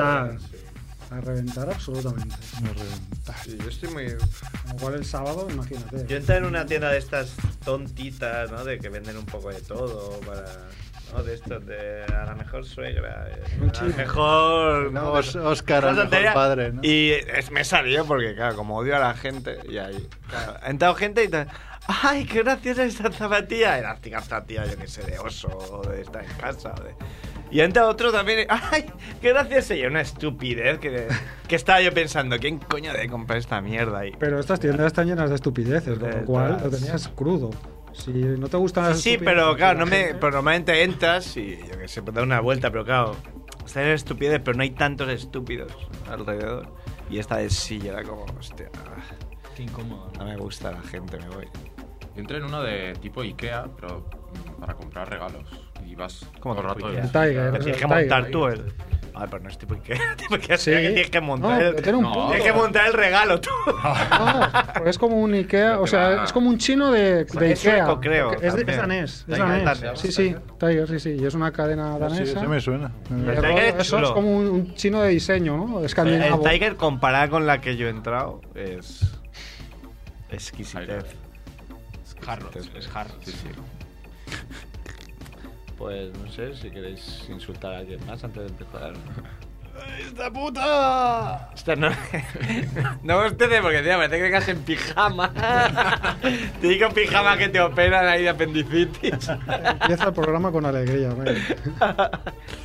reventar. A reventar absolutamente. Me reventa. Sí, yo estoy muy. Cual el sábado, imagínate. Yo entré en una tienda de estas tontitas, ¿no? De que venden un poco de todo para. ¿no? De estos de a la mejor suegra, eh, Un a la mejor. No. Os- Oscar, Esa al mejor padre, ¿no? Y es- me salió porque, claro, como odio a la gente, y ahí. claro, ha entrado gente y tal. ¡Ay, qué graciosa esta zapatilla! Era esta zapatilla, yo qué sé, de oso, o de estar en casa. o de- Y ha entrado otro también. ¡Ay, qué graciosa! Y una estupidez que, que estaba yo pensando, ¿quién coño debe comprar esta mierda ahí? Pero estas tiendas están llenas de estupideces, con lo cual lo tenías crudo. Si no te gustan las Sí, pero claro, la no me, pero normalmente entras y yo que sé, pues da una vuelta, pero claro, están en estupidez, pero no hay tantos estúpidos alrededor. Y esta de sí, era como, hostia, Qué incómodo. no me gusta la gente, me voy. Yo entré en uno de tipo Ikea, pero para comprar regalos. Y vas ¿Cómo todo el rato. El Tiger. Es tienes el que montar tú el. Ay, pero no es tipo Ikea, tipo Ikea, Sí. que tienes que montar No, el. pero tiene un No, punto. Tienes que montar el regalo tú. No, porque es como un Ikea, o sea, es como un chino de, de Es Ikea. sueco, creo, Es, de- es danés, es danés. Sí, sí, Tiger, sí, sí. Y es una cadena Sí, danesa. ese me suena. El el es eso como un, un chino de diseño, ¿no? El Escandinavo. Tiger comparada con la que yo he entrado es. exquisitez. Es Harrods, es Harrods. Sí, sí. Pues no sé si queréis insultar a alguien más antes de empezar. ¡Esta puta! Esta no. no os te porque tío, parece que vengas en pijama. Típico pijama que te operan ahí de apendicitis. Empieza el programa con alegría, hombre.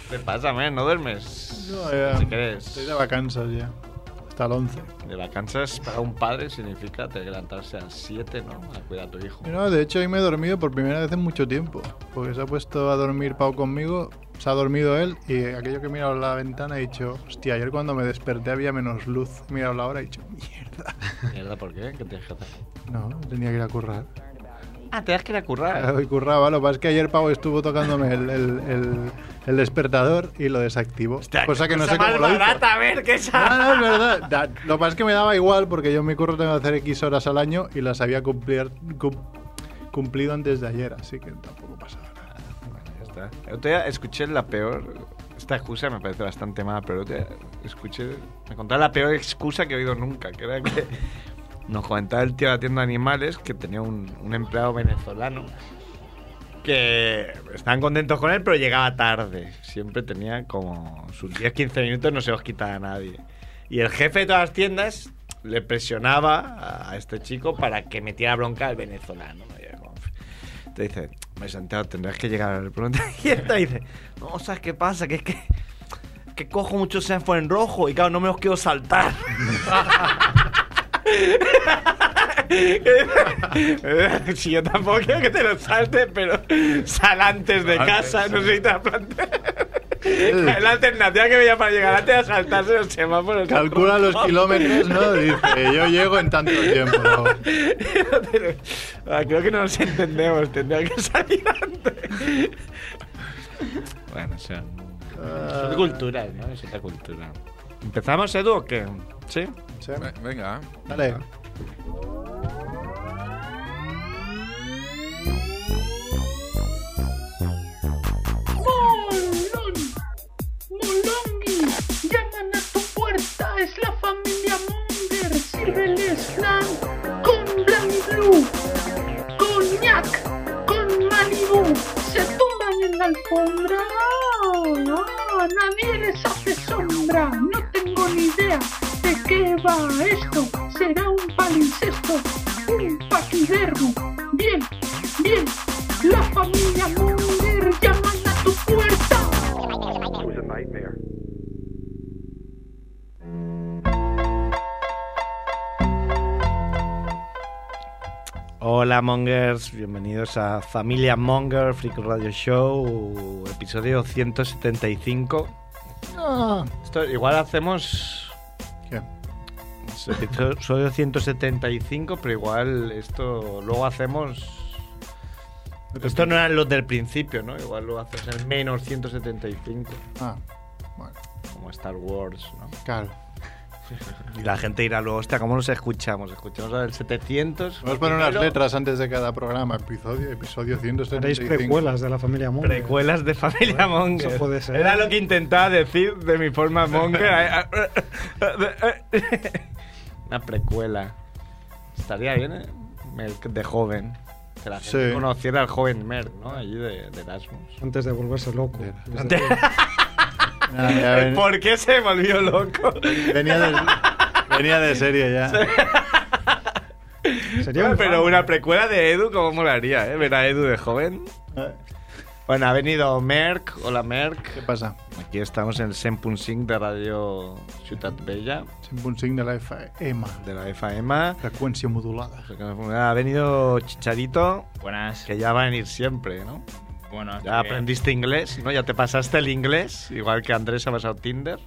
¿Qué pasa, man? ¿No duermes? No, ya. Si quieres. Estoy de vacanzas ya. Hasta el 11. De vacanzas para un padre significa que levantarse a las 7, ¿no? A cuidar a tu hijo. No, de hecho hoy me he dormido por primera vez en mucho tiempo. Porque se ha puesto a dormir Pau conmigo, se ha dormido él y aquello que he mirado la ventana he dicho, hostia, ayer cuando me desperté había menos luz. He mirado la hora y he dicho, mierda. Mierda, ¿por qué? ¿Qué tienes que hacer? No, tenía que ir a currar. Ah, te das que ir a currar. Hoy curraba, lo que pasa es que ayer Pau estuvo tocándome el, el- el- el despertador y lo desactivó. Hostia, cosa que no sé cómo lo hizo. barata, a ver, qué No, sabe. no, es verdad. Da- Lo que pasa es que me daba igual porque yo en mi curro tengo que hacer X horas al año y las había cumplir- cum- cumplido antes de ayer, así que tampoco pasaba nada. Ya está. El otro día escuché la peor. Esta excusa me parece bastante mala, pero el otro día escuché. Me contaron la peor excusa que he oído nunca, que era que nos comentaba el tío de la tienda de animales que tenía un, un empleado venezolano que estaban contentos con él, pero llegaba tarde. Siempre tenía como sus 10-15 minutos, no se los quitaba a nadie. Y el jefe de todas las tiendas le presionaba a este chico para que metiera bronca al venezolano. te dice, me Santiago, tendrás que llegar pronto. Y esta dice, no, ¿sabes qué pasa? Que es que, que cojo muchos semáforos en rojo y claro, no me los quiero saltar. si yo tampoco quiero que te los saltes, pero sal antes de Antes, casa, no sé si te la alternativa que veía para llegar antes era saltarse los semáforos. Calcula los kilómetros, ¿no? Dice, yo llego en tanto tiempo. ¿no? Ah, Creo que no nos entendemos, tendría que salir antes. Bueno, son, son culturas, ¿no? Es otra cultura. ¿Empezamos, Edu, o qué? ¿Sí? Sí. Ve- Venga. Dale. Molón, Molongi, llaman a tu puerta, es la familia Monger, sírveles flan con Blanc Blue, coñac, con Malibu, se tumban en la alfombra, nadie les hace sombra, no tengo ni idea de qué va esto, será un palincesto, un paquidermo, bien, bien, la familia Munger llaman a tu puerta. Hola Mongers, bienvenidos a Familia Monger Freak Radio Show, episodio 175. Ah, Esto igual hacemos episodio 175, pero igual esto luego hacemos... Esto no eran los del principio, ¿no? Igual lo haces en menos 175, Ah, bueno, como Star Wars, ¿no? claro. Y la gente dirá luego, hostia, ¿cómo nos escuchamos? Escuchamos al 700. Vamos a poner unas letras antes de cada programa. Episodio, episodio Haréis 175. precuelas de la familia Monger. Precuelas de familia Monger. Eso puede ser. Era lo que intentaba decir de mi forma Monger. Una precuela. Estaría bien, ¿eh? De joven. Que la gente Sí. conociera al joven Merck, ¿no? Allí de, de Erasmus. Antes de volverse loco. Antes- Ah, ¿Por qué se volvió loco? venía, de, venía de serie ya. Sería un Pero fan. una precuela de Edu, ¿cómo molaría, eh? Ver a Edu de joven. Bueno, ha venido Merck. Hola, Merck. ¿Qué pasa? Aquí estamos en el 100.5 de Radio Ciutat Bella, Siempre un signo de la FEMA. de la FAEMA. Frecuencia modulada. Ha venido Chicharito, Buenas. que ya va a venir siempre, ¿no? Bueno, Ya que- aprendiste inglés, ¿no? Ya te pasaste el inglés, igual que Andrés ha pasado Tinder.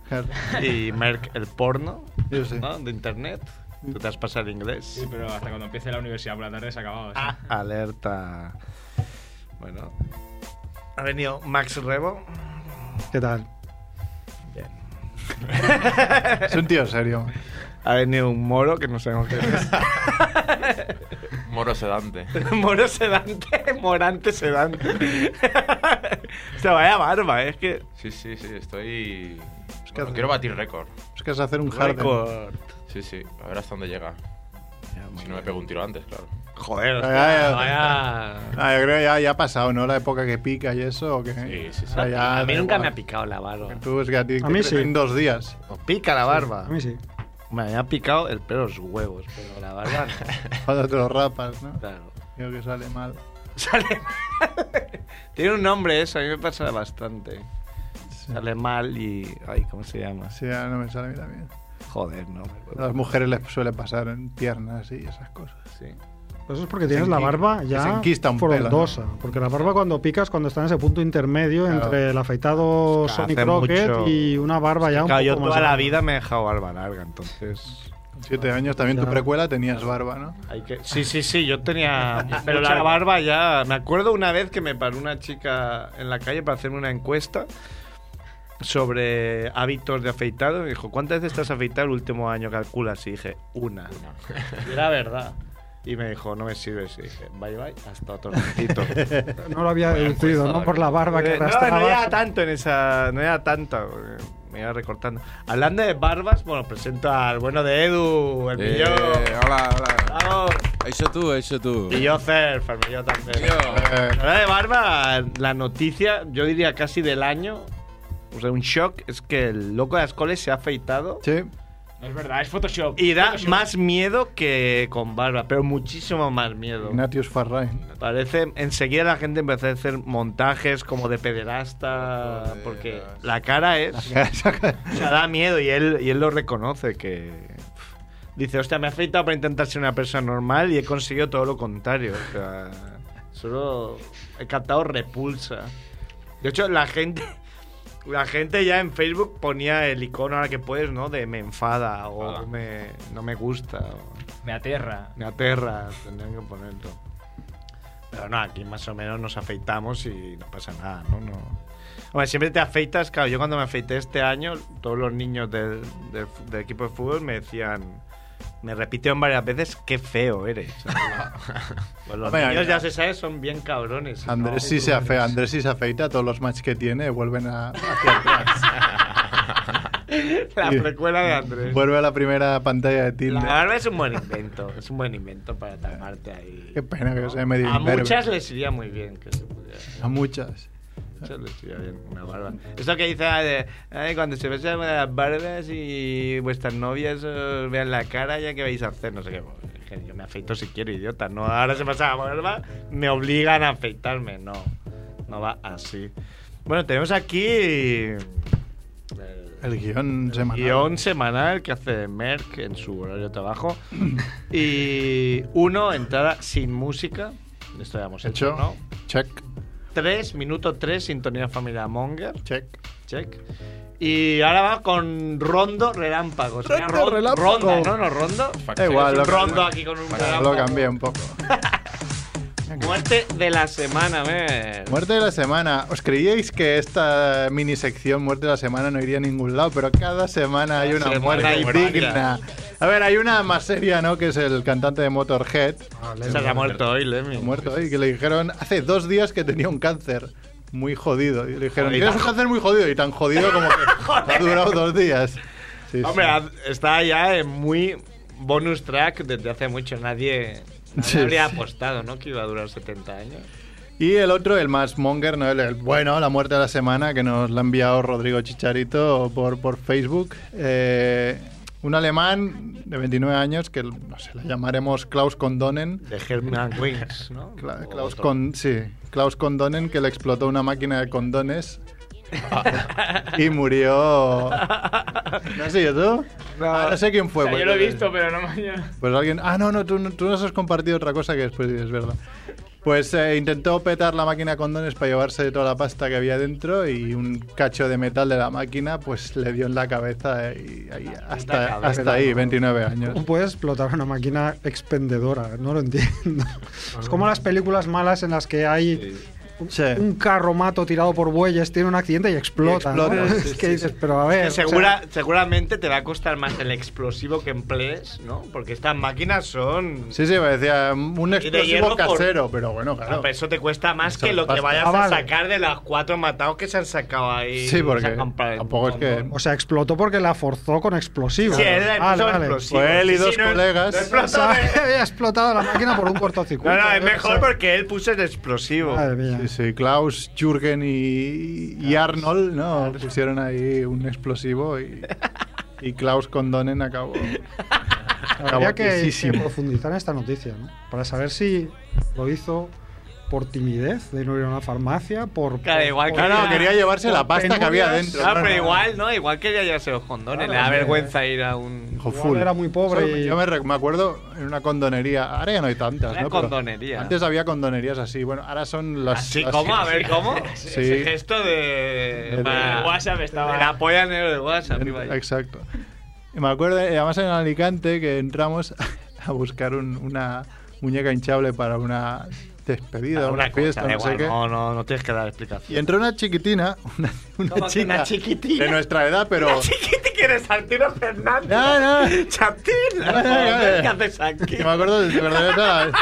Y Merck el porno, Yo sé. ¿no? De internet. Tú te has pasado el inglés. Sí, pero hasta cuando empiece la universidad por la tarde se ha acabado. sí. Alerta. Bueno. Ha venido Max Rebo. ¿Qué tal? Bien. Es un tío serio. Ha venido un moro que no sabemos qué es. Moro sedante. moro sedante, morante sedante. o sea, vaya barba, ¿eh? es que. Sí, sí, sí, estoy. que Bueno, hace- quiero batir récord. Es que es hacer un. Récord. Sí, sí, a ver hasta dónde llega. Si no me pego un tiro antes, claro. Joder, Ya, ya, ya. vaya. Ah, yo creo que ya, ya ha pasado, ¿no? La época que pica y eso. ¿o qué? Sí, sí, sí. Ya a mí nunca igual. me ha picado la barba. Tú es que a ti A mí sí. en dos días. O pica la barba. A mí sí. Me ha picado el pelo los huevos, pero la barba no. Cuando te lo rapas, ¿no? Claro. Creo que sale mal. Sale mal. Tiene un nombre eso, a mí me pasa bastante. Sale mal y. Ay, ¿cómo se llama? Sí, ya no me sale a mí también. Joder, no. A las mujeres les suele pasar en piernas y esas cosas. Sí. Pues eso es porque Se tienes la barba ya enquista un pelo, frondosa. Porque la barba cuando picas, cuando está en ese punto intermedio Claro. entre el afeitado Es que hace Crockett mucho- y una barba ya un Claro, yo poco más toda la vida me he dejado barba larga, entonces. Siete años también tu precuela tenías barba, ¿no? Hay que... Sí, sí, sí, yo tenía Pero largo. barba ya. Me acuerdo una vez que me paró una chica en la calle para hacerme una encuesta sobre hábitos de afeitado. Me dijo, ¿cuántas veces te has afeitado el último año? Calculas. Y dije, una. Y era verdad. Y me dijo, no me sirves. Y dije, bye bye, hasta otro ratito. No lo había deducido, ¿no? Por la barba que Eh, no, no era tanto en esa. No era tanto. eh, Me iba recortando. Hablando de barbas, bueno, presento al bueno de Edu, el Eh, millón. hola, hola. Vamos. Això tu, això tu. Y yo Cerf, el millón también. Yo. Eh, Hablando de barba, la noticia, yo diría casi del año, o sea, un shock, es que el loco de las coles se ha afeitado sí. No es verdad, es Photoshop. y da Photoshop. más miedo que con barba, pero muchísimo más miedo. Ignatius Farrain. Parece, enseguida la gente empezó a hacer montajes como de pederasta, Joder, porque la cara es, o sea, da miedo y él, y él lo reconoce que... Dice, hostia, me he afeitado para intentar ser una persona normal y he conseguido todo lo contrario. O sea, solo he captado repulsa. De hecho, la gente... La gente ya en Facebook ponía el icono ahora que puedes, ¿no? De me enfada o Ah. me, no me gusta. o- Me aterra. me aterra, tendrían que ponerlo. Pero no, aquí más o menos nos afeitamos y no pasa nada, ¿no? no. Hombre, siempre te afeitas, claro, yo cuando me afeité este año, todos los niños del, del, del equipo de fútbol me decían, me repitieron varias veces, qué feo eres. pues los niños ya- se sabe, son bien cabrones. ¿no? Andrés sí se afeita, Andrés sí se afeita, todos los matches que tiene vuelven a, hacia atrás. La precuela de Andrés. Vuelve a la primera pantalla de La Tinder. barba es un buen invento, es un buen invento para taparte ahí. Qué pena que sea medio A imberbe. muchas les iría muy bien que se pudiera. A muchas. Muchas les iría bien una barba. Esto que dice ah, de, "Ay, cuando se besan las barbas y vuestras novias os vean la cara, ya que vais a hacer, no sé qué. Pues, Yo me afeito si quiero, idiota. No, ahora se pasa la barba, me obligan a afeitarme. No, no va así. Bueno, tenemos aquí el El guion semanal. guion semanal que hace Merck en su horario de trabajo. y uno, entrada sin música. Esto ya hemos hecho, Hecho. ¿no? Check, 3, minuto 3, sintonía familia Monger. check. Check. Y ahora va con Rondo Relámpago. Sería Rondo. Ronda, ¿no? ¿No Rondo? Da igual, lo, rondo aquí con un lo cambié un poco. Muerte de la semana, ver. Muerte de la semana. ¿Os creíais que esta mini sección Muerte de la semana no iría a ningún lado? Pero cada semana hay una semana muerte digna. A ver, hay una más seria, ¿no? Que es el cantante de Motorhead. Se ha muerto hoy, Lemmy. Ha muerto hoy. Que le dijeron hace dos días que tenía un cáncer muy jodido. Y le dijeron, tienes un cáncer muy jodido. Y tan jodido como que ha durado dos días. Sí, Hombre, sí. está ya en muy bonus track desde hace mucho. Nadie Sí, habría sí. apostado, ¿no? Que iba a durar 70 años. Y el otro, el más monger, ¿no? El, el bueno, la muerte de la semana, que nos la ha enviado Rodrigo Chicharito por, por Facebook. Eh, un alemán de 29 años, que no sé, le llamaremos Klaus Condonen. De Herman Wings, ¿no? Klaus. Con, sí, Klaus Condonen, que le explotó una máquina de condones y murió. ¿No sé yo tú? No. Ah, no sé quién fue. O sea, pues, yo lo he visto, pero no mañana. Pues alguien. Ah, no, no, tú, no- tú nos has compartido otra cosa que después es verdad. Pues eh, intentó petar la máquina de condones para llevarse toda la pasta que había dentro y un cacho de metal de la máquina pues le dio en la cabeza y ahí, hasta, cabeza, hasta ahí, ¿no? 29 años. ¿Cómo puedes explotar una máquina expendedora? No lo entiendo. Es como las películas malas en las que hay Sí. un carro mato tirado por bueyes, tiene un accidente y explota. sí, dices, pero a ver. o sea, Segura, seguramente te va a costar más el explosivo que emplees, ¿no? Porque estas máquinas son... Sí, sí, parecía un explosivo por- casero, pero bueno, Ah, claro. pero eso te cuesta más Eso que lo que vayas Ah, a sacar de los cuatro matados que se han sacado ahí. Sí, porque tampoco es que-. O sea, explotó porque la forzó con explosivos. Sí, él le Vale, explosivos. Fue él y dos sí, no- colegas. no O explotó sea, de- había explotado la máquina por un cortocircuito. No, no, es O sea, mejor porque él puso el explosivo. Madre mía. Sí, sí, Klaus, Jürgen y, y Arnold, ¿no? Pusieron ahí un explosivo y, y Klaus Condonen acabó. Habría que, que profundizar en esta noticia, ¿no? Para saber si lo hizo por timidez de no ir a una farmacia, por... Claro, por- igual por- que- No, no, quería llevarse la pasta que había dentro. Ah, no, pero no. igual, ¿no? Igual quería llevarse los condones. Claro, le da vergüenza ir a un. Full. era muy pobre Yo- y- Yo me, re- me acuerdo en una condonería. Ahora ya no hay tantas, Una ¿no? Pero condonería. Antes había condonerías así. Bueno, ahora son las. Así, las- ¿cómo? A ver, ¿cómo? Sí. Ese gesto de. De- El WhatsApp estaba- de La polla negro de WhatsApp. Exacto. Y me acuerdo, eh, además en Alicante, que entramos a buscar un- una muñeca hinchable para una despedida, una, Una cosa, fiesta, no sé qué. no, no, no tienes que dar explicación. Y entró una chiquitina, una, una ¿Cómo que chica una chiquitina? de nuestra edad, pero... Chiquiti, que eres Arturo Fernández. No, no. Chatín. No, no, no, ¿Qué haces aquí? que me acuerdo de verdad de toda la,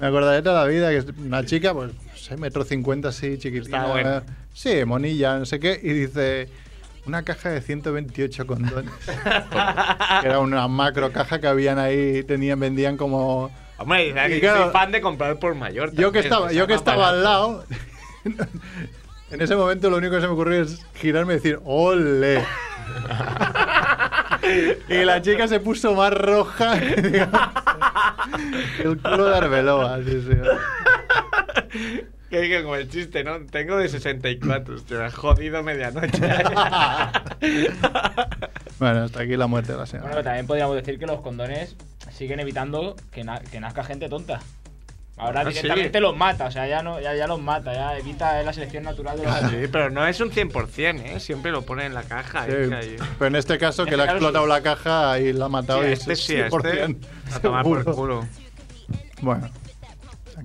me acordaré de toda la vida que es una chica, pues, no sé, metro cincuenta así, chiquitina. Está bueno. Sí, monilla, no sé qué, y dice una caja de 128 condones. era una macro caja que habían ahí, tenían, vendían como Hombre, yo claro, soy fan de comprar por mayor. yo que también, estaba, yo que estaba al lado, en ese momento lo único que se me ocurrió es girarme y decir ¡Ole! y la chica se puso más roja que el culo de Arbeloa. Sí, sí. Que que como el chiste, ¿no? Tengo de 64, te has jodido medianoche. Bueno, hasta aquí la muerte de la Bueno, semana. también podríamos decir que los condones siguen evitando que, na- que nazca gente tonta. Ahora Ah, sí. directamente los mata, o sea, ya no ya, ya los mata, ya evita la selección natural de los sí, pero no es un 100%, ¿eh? Siempre lo pone en la caja. Sí, ahí, ahí. pero en este caso que le ha explotado sí. la caja y la ha matado Sí, y este es sí, a este 100% a tomar por culo. Bueno,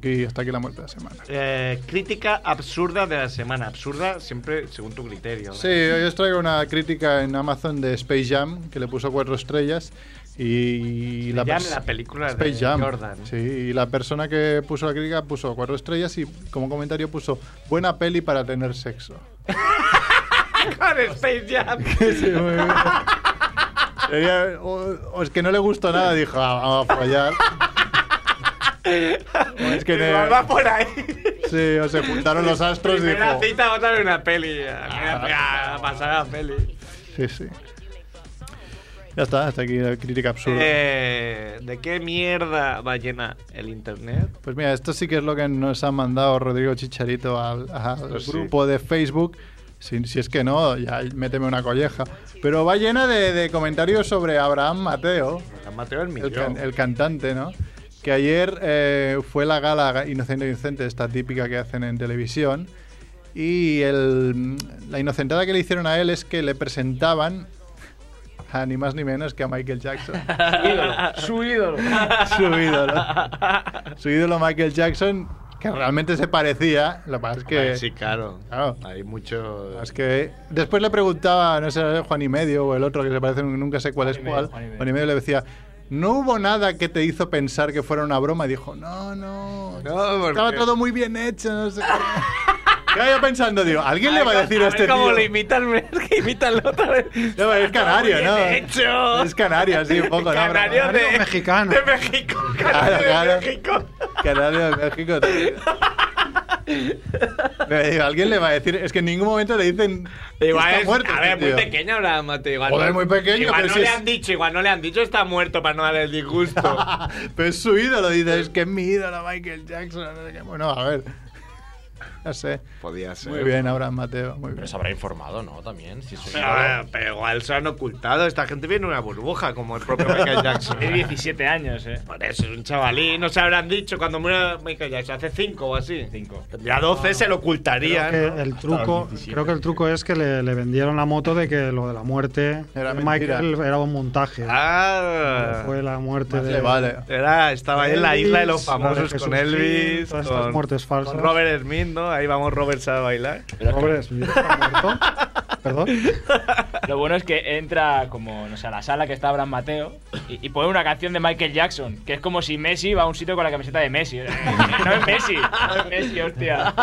aquí, hasta aquí la muerte de la semana. Eh, crítica absurda de la semana. Absurda siempre según tu criterio. ¿no? Sí, hoy os traigo una crítica en Amazon de Space Jam, que le puso cuatro estrellas. Y Jam, la película de Space Jam. Jordan. Sí, y la persona que puso la crítica puso cuatro estrellas y como comentario puso buena peli para tener sexo. Con Space Jam. Sí, muy bien. Sería- o, o es que no le gustó nada, dijo, "Ah, vamos a follar. Es que ne- va por ahí. sí, o se juntaron los astros y dijo, cita, vamos a ver una peli. A pasar a la peli. sí, sí. Ya está, hasta aquí la crítica absurda. Eh, ¿De qué mierda va llena el internet? Pues mira, esto sí que es lo que nos ha mandado Rodrigo Chicharito al, al Pues sí. grupo de Facebook. Si, si es que no, ya méteme una colleja. Pero va llena de, de comentarios sobre Abraham Mateo, Mateo el el, can- el cantante, ¿no? Que ayer eh, fue la gala Inocente Inocente, esta típica que hacen en televisión. Y el- la inocentada que le hicieron a él es que le presentaban a ni más ni menos que a Michael Jackson. Su ídolo. su ídolo. Su ídolo Michael Jackson, que realmente se parecía. Lo que pasa es que. Sí, claro. Claro. Hay mucho. Es que después le preguntaba, no sé, Juan y Medio o el otro que se parece, nunca sé cuál Juan es Medio, cuál. Juan y Medio. Juan y Medio le decía, no hubo nada que te hizo pensar que fuera una broma. Y dijo, no, no, No, estaba todo muy bien hecho, no sé qué. Estaba yo pensando, digo, ¿alguien le va a decir a, este ¿Cómo tío? le imitan? que imitan otra vez. No, es canario, ¿no? Hecho. Es canario, sí, un poco, ¿no? Canario Broma. de Canario mexicano. De México. Canario claro. de México. Canario de México. tío. Digo, alguien le va a decir, es que en ningún momento le dicen que Igual está es, muerto. a este ver, muy tío. pequeño ahora, Mateo. Igual Joder, no- muy pequeño, Igual pero no si le es- han dicho, igual no le han dicho está muerto para no darle el disgusto. Pero es su ídolo, dice, es que es mi ídolo Michael Jackson. Bueno, a ver. Podía ser. Muy bien, Abraham Mateo, muy bien. Pero se habrá informado, ¿no? También. Si soy Pero, a ver, pero igual se han ocultado. Esta gente viene en una burbuja, como el propio Michael Jackson. Tiene 17 años, eh. Por eso es un chavalín. No se habrán dicho cuando murió Michael Jackson. Hace 5 o así. 5. Tendría 12, se lo ocultarían. Creo que el truco, creo que el truco es que le, le vendieron la moto de que lo de la muerte Era de mentira. Michael era un montaje. Ah. Fue la muerte de le vale. Era, estaba ahí en la isla de los Elvis, de famosos Jesús con Elvis, todas estas con, muertes falsas. con Robert Smith, ¿no? Ahí vamos Robert a bailar. Robert Smith está muerto. Perdón. Lo bueno es que entra como, no sé, a la sala que está Abraham Mateo y, y pone una canción de Michael Jackson, que es como si Messi va a un sitio con la camiseta de Messi. No es Messi, no es Messi, hostia.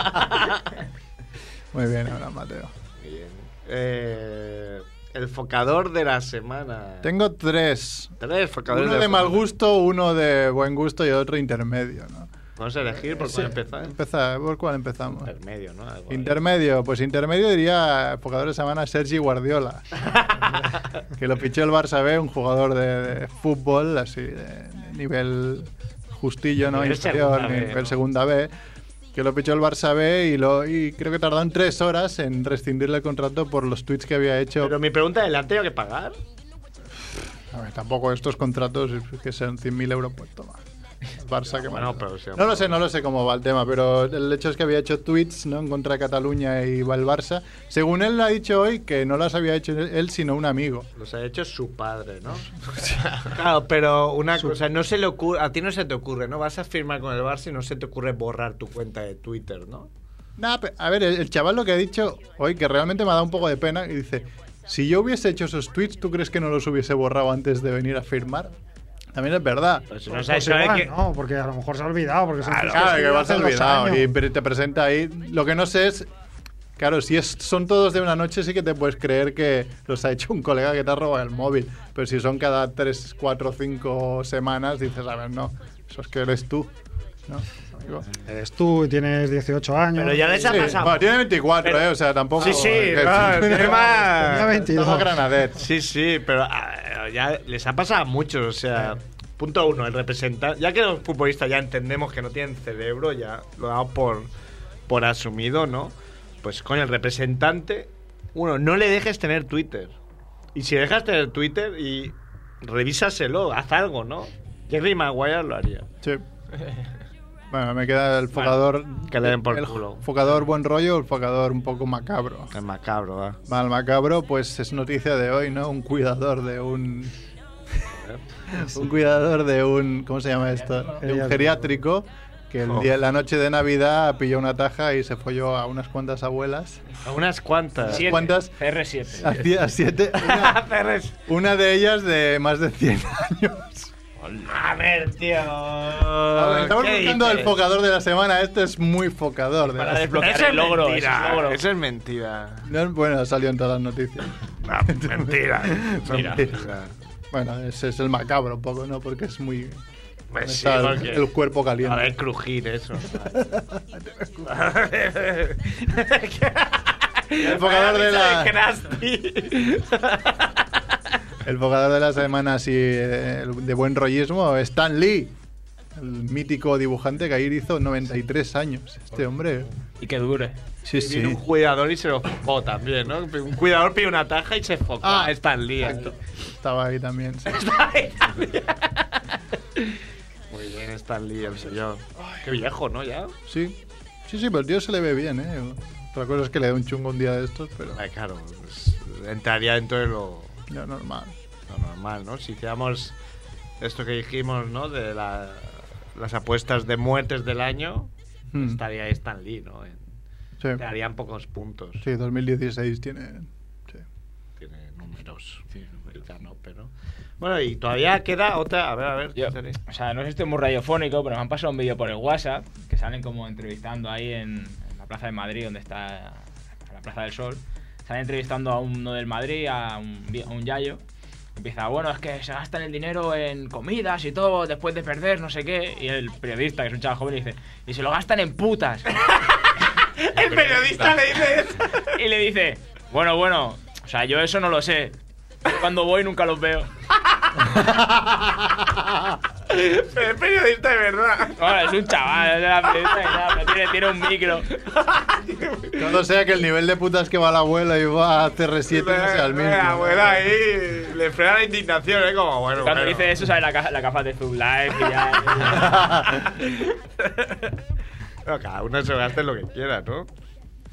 Muy bien, Abraham Mateo. Eh, el focador de la semana. Tengo tres. Tres focadores Uno la de mal gusto, uno de buen gusto y otro intermedio, ¿no? Vamos a elegir por cuál empezar. Empezar, ¿por cuál empezamos? Intermedio, ¿no? Algo ahí. Intermedio, pues intermedio diría jugador de semana Sergi Guardiola. que lo fichó el Barça B, un jugador de, de fútbol, así, de, de nivel justillo, ¿no? Nivel Inferior, segunda B, nivel ¿no? segunda B. Que lo fichó el Barça B y, lo, y creo que tardaron tres horas en rescindirle el contrato por los tweets que había hecho. Pero mi pregunta es, ¿le han tenido que pagar? A ver, tampoco estos contratos que sean 100.000 euros, pues toma. Barça que Bueno, pero No lo sé, no lo sé cómo va el tema, pero el hecho es que había hecho tweets ¿no? en contra de Cataluña y va el Barça. Según él ha dicho hoy que no las había hecho él, sino un amigo. Los ha hecho su padre, ¿no? claro, pero una cosa, no se le ocurre, a ti no se te ocurre, ¿no? Vas a firmar con el Barça y no se te ocurre borrar tu cuenta de Twitter, ¿no? Nah, a ver, el, el chaval lo que ha dicho hoy, que realmente me ha dado un poco de pena, y dice, si yo hubiese hecho esos tweets, ¿tú crees que no los hubiese borrado antes de venir a firmar? También es verdad. Pues no Pues sabes igual, sabe que... no, porque a lo mejor se ha olvidado. Porque Claro, claro, que vas olvidado y te presenta ahí. Lo que no sé es, claro, si es, son todos de una noche sí que te puedes creer que los ha hecho un colega que te ha robado el móvil. Pero si son cada 3, 4, 5 semanas, dices, a ver, no, eso es que eres tú. ¿no? Eres tú y tienes 18 años. Pero ya les ha Sí, pasado. bueno, tiene 24, Pero- ¿eh? O sea, tampoco... Sí, sí, que- claro, tiene más- Tenía 22. Estamos granadet. Sí, sí, pero ah, ya les ha pasado a muchos, o sea... Punto uno, el representante... Ya que los futbolistas ya entendemos que no tienen cerebro, ya lo damos por, por asumido, ¿no? Pues con el representante, uno, no le dejes tener Twitter. Y si dejas tener Twitter y revísaselo, haz algo, ¿no? Jerry Maguire lo haría. Sí. Bueno, me queda el focador... que le den por el culo. focador buen rollo o el focador un poco macabro. Es macabro, ¿verdad? Mal macabro, pues es noticia de hoy, ¿no? Un cuidador de un. un cuidador de un. ¿Cómo se llama esto? De un geriátrico que el día, la noche de Navidad pilló una taja y se folló a unas cuantas abuelas. Unas cuantas. Siete. ¿Cuántas? CR7. A, cie- a siete. Una, una de ellas de más de 100 años. A ver, tío. Estamos ¿qué buscando el focador de la semana. Este es muy focador. De Para desbloquear Eso es el logro, mentira. es logro. Eso es mentira. No, bueno, salió en todas las noticias. No, mentira. Bueno, ese es el macabro un poco, ¿no? Porque es muy... Pues sí, el- porque- el cuerpo caliente. A ver, crujir eso. El focador de la-. El focador de la semana así eh, de buen rollismo, Stan Lee, el mítico dibujante que ayer hizo 93 años. Este hombre. Y que dure. Sí, Viene un cuidador y se lo focó también, ¿no? Un cuidador pide una taja y se focó. Ah, Ah, está en lío. Exacto. Estaba ahí también. sí. Muy bien, está en lío el señor. Qué viejo, ¿no? Ya. Sí, sí, sí, pero el tío se le ve bien, ¿eh? Otra cosa es que le dé un chungo un día de estos, pero Ay, claro. pues, entraría dentro de lo. Ya normal. lo normal, ¿no? Si hiciéramos esto que dijimos, ¿no? De la- las apuestas de muertes del año, Hmm. estaría ahí Stan Lee, ¿no? En- Sí. Te harían pocos puntos. Sí, 2016 tiene. sí. Tiene números. Quizá no, pero... Bueno, y todavía queda otra... A ver, a ver. Yo, o sea, no sé si estoy muy radiofónico, pero me han pasado un vídeo por el WhatsApp que salen como entrevistando ahí en, en la Plaza de Madrid, donde está la Plaza del Sol. Salen entrevistando a uno del Madrid, a un, a un yayo. Empieza, bueno, es que se gastan el dinero en comidas y todo después de perder, no sé qué. Y el periodista, que es un chaval joven, dice, y se lo gastan en putas. El periodista le dice eso. y le dice, bueno, bueno, o sea, yo eso no lo sé. Cuando voy nunca los veo. Pero el periodista de verdad. Bueno, es un chaval, es de la periodista y nada, pero tiene, tiene un micro. Todo sea que el nivel de putas que va la abuela y va a CR7 no sea el mismo. La abuela ahí le frena la indignación, ¿eh? Como, bueno, Cuando bueno. dice eso, sale la, ca- la capa de Zoom Live y ya. Bueno, cada uno se gaste lo que quiera, ¿no?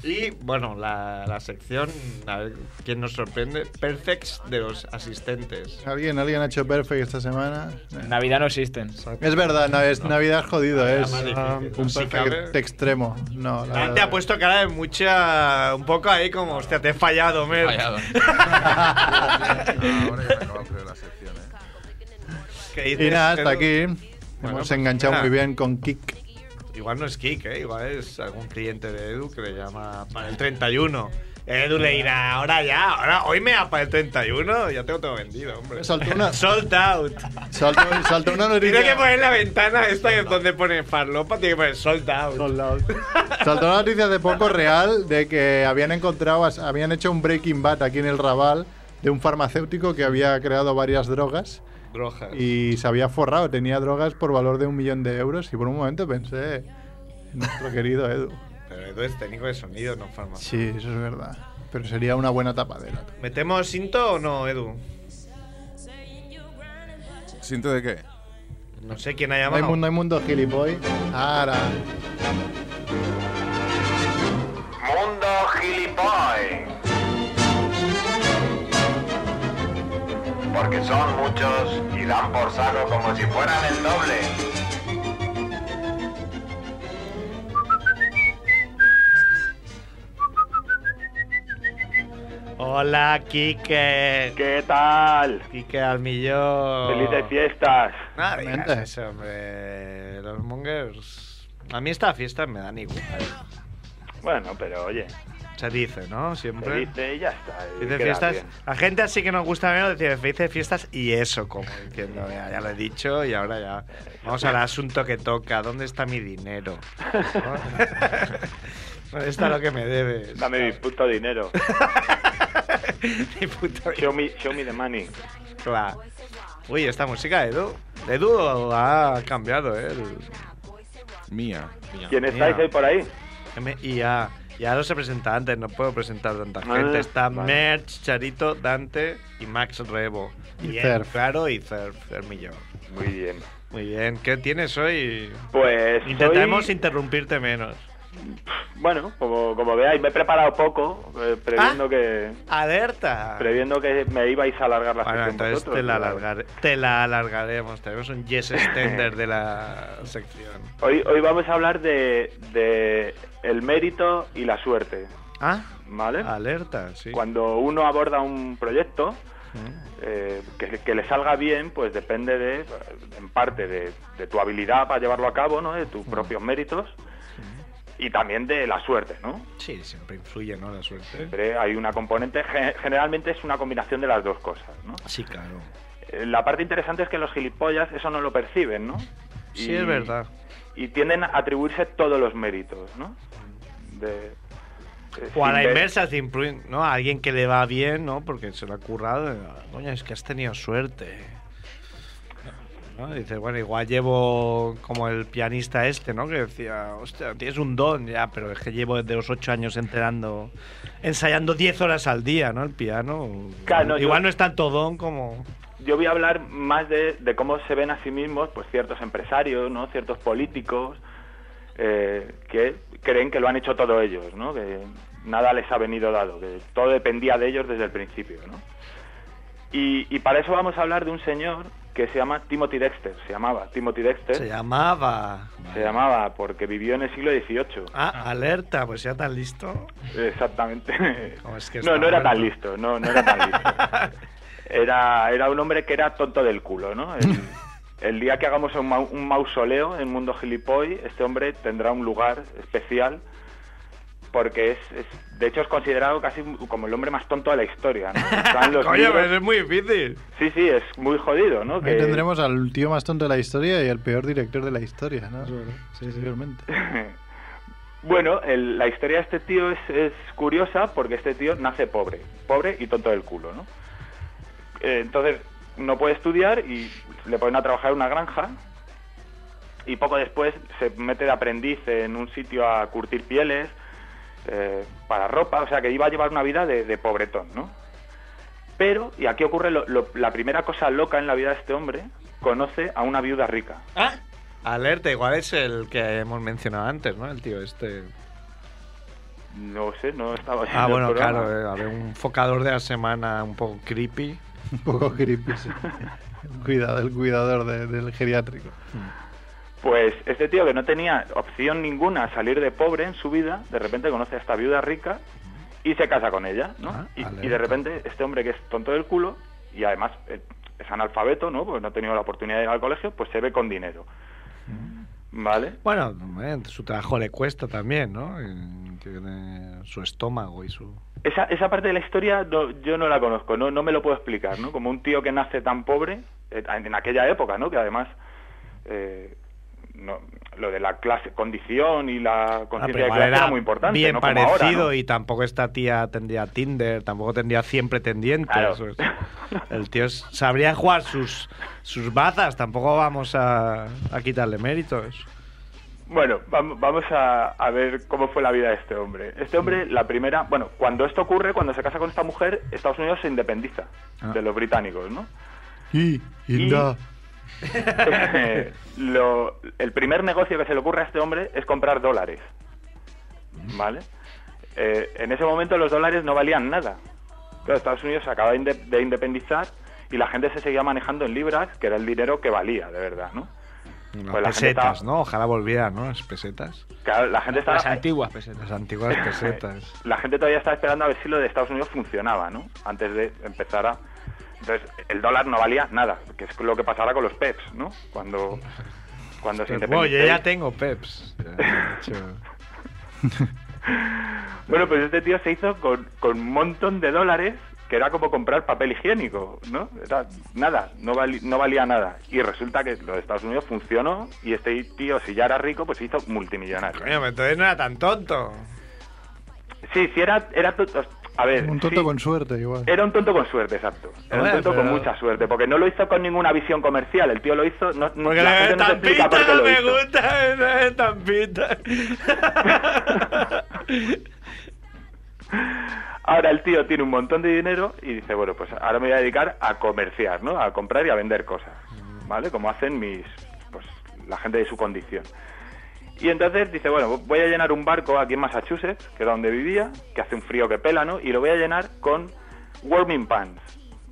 Y bueno, la, la sección, a ver quién nos sorprende, Perfects de los asistentes. ¿Alguien, ¿Alguien ha hecho perfect esta semana? Navidad no existen. Es verdad, no, es Navidad jodido, es más difícil, ah, un Si perfect cabe. extremo. No, la verdad. ha puesto cara de mucha. un poco ahí como, hostia, te he fallado, Mer. Fallado. Ah, ahora ya me la sección, ¿eh? ¿Qué dices, Y nada, hasta aquí. Bueno, Hemos pues enganchado nada. muy bien con Kik. Igual no es Kik, ¿eh? Igual es algún cliente de Edu que le llama para el 31. Edu le dirá, ahora ya, ahora hoy me da para el 31, ya tengo todo vendido, hombre. Saltó una, Sold out. saltó, saltó una Tiene que noticia. poner la ventana esta que es donde pone farlopa, tiene que poner sold out. Saltó una noticia de poco real de que habían encontrado, habían hecho un breaking bad aquí en el Raval de un farmacéutico que había creado varias drogas Drogas. y se había forrado, tenía drogas por valor de un millón de euros y por un momento pensé en nuestro querido Edu. Pero Edu es técnico de sonido, no farmacia. Sí, eso es verdad. Pero sería una buena tapadera. ¿Metemos cinto o no, Edu? ¿Cinto de qué? No sé quién ha No hay llamado. mundo, hay mundo gilipoy. Ahora. Mundo Gilipoy. Porque son muchos y dan por saco como si fueran el doble. Hola, Kike. ¿Qué tal? Kike al millón. Felices fiestas. Nada, eso, hombre. Los mongers. A mí estas fiestas me dan igual. Bueno, pero oye, Se dice, ¿no? se Siempre. dice y ya está. y fiestas. bien. La gente así que nos gusta menos decir felices fiestas y eso, como diciendo, ya, ya lo he dicho y ahora ya. Vamos al asunto que toca. ¿Dónde está mi dinero? ¿Dónde está lo que me debes? Dame mi puto dinero. Mi puto Show me, show me the money. Claro. Uy, esta música de Edu. De Edu ha cambiado, ¿eh? El Mía. ¿Quién estáis ahí por ahí? MIA. Ya no se presenta antes, no puedo presentar tanta Ah, gente. Está vale. Merch, Charito, Dante y Max Rebo. Y Cerf. Claro, y Cerf, Cermillo. Muy bien. Muy bien. ¿Qué tienes hoy? Pues Intentaremos soy- interrumpirte menos. Bueno, como, como veáis, me he preparado poco, eh, previendo Ah. que ¡Alerta! previendo que me ibais a alargar la Bueno, sección entonces vosotros, te la, te alargaremos. Tenemos un yes extender de la sección. Hoy, hoy vamos a hablar de, de el mérito y la suerte, ¿Ah? ¿vale? Alerta, sí. Cuando uno aborda un proyecto, Mm. eh, que, que le salga bien, pues depende de, en parte de, de tu habilidad para llevarlo a cabo, ¿no? De tus propios méritos y también de la suerte, ¿no? Sí, siempre influye, ¿no? La suerte. Siempre hay una componente, ge- generalmente es una combinación de las dos cosas, ¿no? Sí, claro. Eh, La parte interesante es que los gilipollas eso no lo perciben, ¿no? Sí, es verdad. Y tienden a atribuirse todos los méritos, ¿no? De, eh, O a la ver- inversa, ¿no? A alguien que le va bien, ¿no? Porque se lo ha currado. eh, Coño, es que has tenido suerte. ¿No? Dices, bueno, igual llevo como el pianista este, ¿no? Que decía, hostia, tienes un don, ya, pero es que llevo desde los ocho años entrenando, ensayando 10 horas al día, ¿no? El piano. Claro, no, igual yo- no es tanto don como... Yo voy a hablar más de, de cómo se ven a sí mismos pues ciertos empresarios, ¿no? Ciertos políticos eh, que creen que lo han hecho todo ellos, ¿no? Que nada les ha venido dado, que todo dependía de ellos desde el principio, ¿no? Y, y para eso vamos a hablar de un señor que se llama Timothy Dexter, se llamaba Timothy Dexter. Se llamaba. Se llamaba porque vivió en el siglo XVIII. Ah, alerta, pues ya tan listo. Exactamente. Oh, es que no, no era listo, no, no era tan listo. Era, era un hombre que era tonto del culo, ¿no? El, el día que hagamos un, mau- un mausoleo en Mundo Gilipoy, este hombre tendrá un lugar especial porque es, es- de hecho es considerado casi como el hombre más tonto de la historia, ¿no? Coño, libros- pero es muy difícil. Sí, sí, es muy jodido, ¿no? Ahí Que- tendremos al tío más tonto de la historia y el peor director de la historia, ¿no? Sí, Posteriormente. Bueno, el- la historia de este tío es, es curiosa porque este tío nace pobre, pobre y tonto del culo, ¿no? Eh, entonces no puede estudiar y le ponen a trabajar en una granja y poco después se mete de aprendiz en un sitio a curtir pieles eh, para ropa, o sea que iba a llevar una vida de, de pobretón, ¿no? Pero, y aquí ocurre lo- lo- la primera cosa loca en la vida de este hombre, conoce a una viuda rica. Alerta, igual es el que hemos mencionado antes, ¿no? El tío este. No sé, no estaba Ah, bueno, claro, eh, a ver, un focador de la semana un poco creepy. Un poco creepy, sí. Cuidado, el cuidador de- del geriátrico. Pues este tío que no tenía opción ninguna a salir de pobre en su vida, de repente conoce a esta viuda rica y se casa con ella, ¿no? Ah, y, de repente este hombre que es tonto del culo y además eh, es analfabeto, ¿no? Porque no ha tenido la oportunidad de ir al colegio, pues se ve con dinero. ¿Vale? Bueno, eh, su trabajo le cuesta también, ¿no? Tiene su estómago y su... Esa, esa parte de la historia no- yo no la conozco, no, no me lo puedo explicar, ¿no? Como un tío que nace tan pobre, eh, en aquella época, ¿no? Que además eh, no, lo de la clase, condición y la Ah, conciencia de clase era era muy importante, bien parecido ahora, ¿no? y tampoco esta tía tendría Tinder, tampoco tendría 100 pretendientes. Claro. El tío es- sabría jugar sus, sus bazas, tampoco vamos a, a quitarle méritos. Bueno, vam- vamos a, a ver cómo fue la vida de este hombre. Este hombre, la primera, bueno, cuando esto ocurre, cuando se casa con esta mujer, Estados Unidos se independiza Ah. de los británicos, ¿no? Y, Hilda. Lo- el primer negocio que se le ocurre a este hombre es comprar dólares, ¿vale? Eh, en ese momento los dólares no valían nada. Claro, Estados Unidos se acaba de, inde- de independizar y la gente se seguía manejando en libras, que era el dinero que valía, de verdad, ¿no? Unas Pues pesetas, estaba- ¿no? Ojalá volvieran, ¿no? Las pesetas. Claro, la gente estaba... Las antiguas pesetas. Las antiguas pesetas. la gente todavía está esperando a ver si lo de Estados Unidos funcionaba, ¿no? Antes de empezar a... Entonces, el dólar no valía nada, que es lo que pasará con los PEPs, ¿no? Cuando, cuando se Pues, bueno, yo independicen. ya tengo Peps. Bueno, pues este tío se hizo con, con un montón de dólares que era como comprar papel higiénico, ¿no? Era nada, no, vali- no valía nada. Y resulta que lo de Estados Unidos funcionó y este tío, si ya era rico, pues se hizo multimillonario. Coño, pero entonces no era tan tonto. Sí, sí, era, era tonto. A ver, Un tonto sí, con suerte, igual. Era un tonto con suerte, exacto. Era un tonto con mucha suerte, porque no lo hizo con ninguna visión comercial. El tío lo hizo. No, no- Porque la la gente no por lo me hizo. gusta, la estampita. Ahora el tío tiene un montón de dinero y dice, bueno, pues ahora me voy a dedicar a comerciar, ¿no? A comprar y a vender cosas, ¿vale? Como hacen mis, pues, la gente de su condición. Y entonces dice, bueno, voy a llenar un barco aquí en Massachusetts, que era donde vivía, que hace un frío que pela, ¿no? Y lo voy a llenar con warming pans,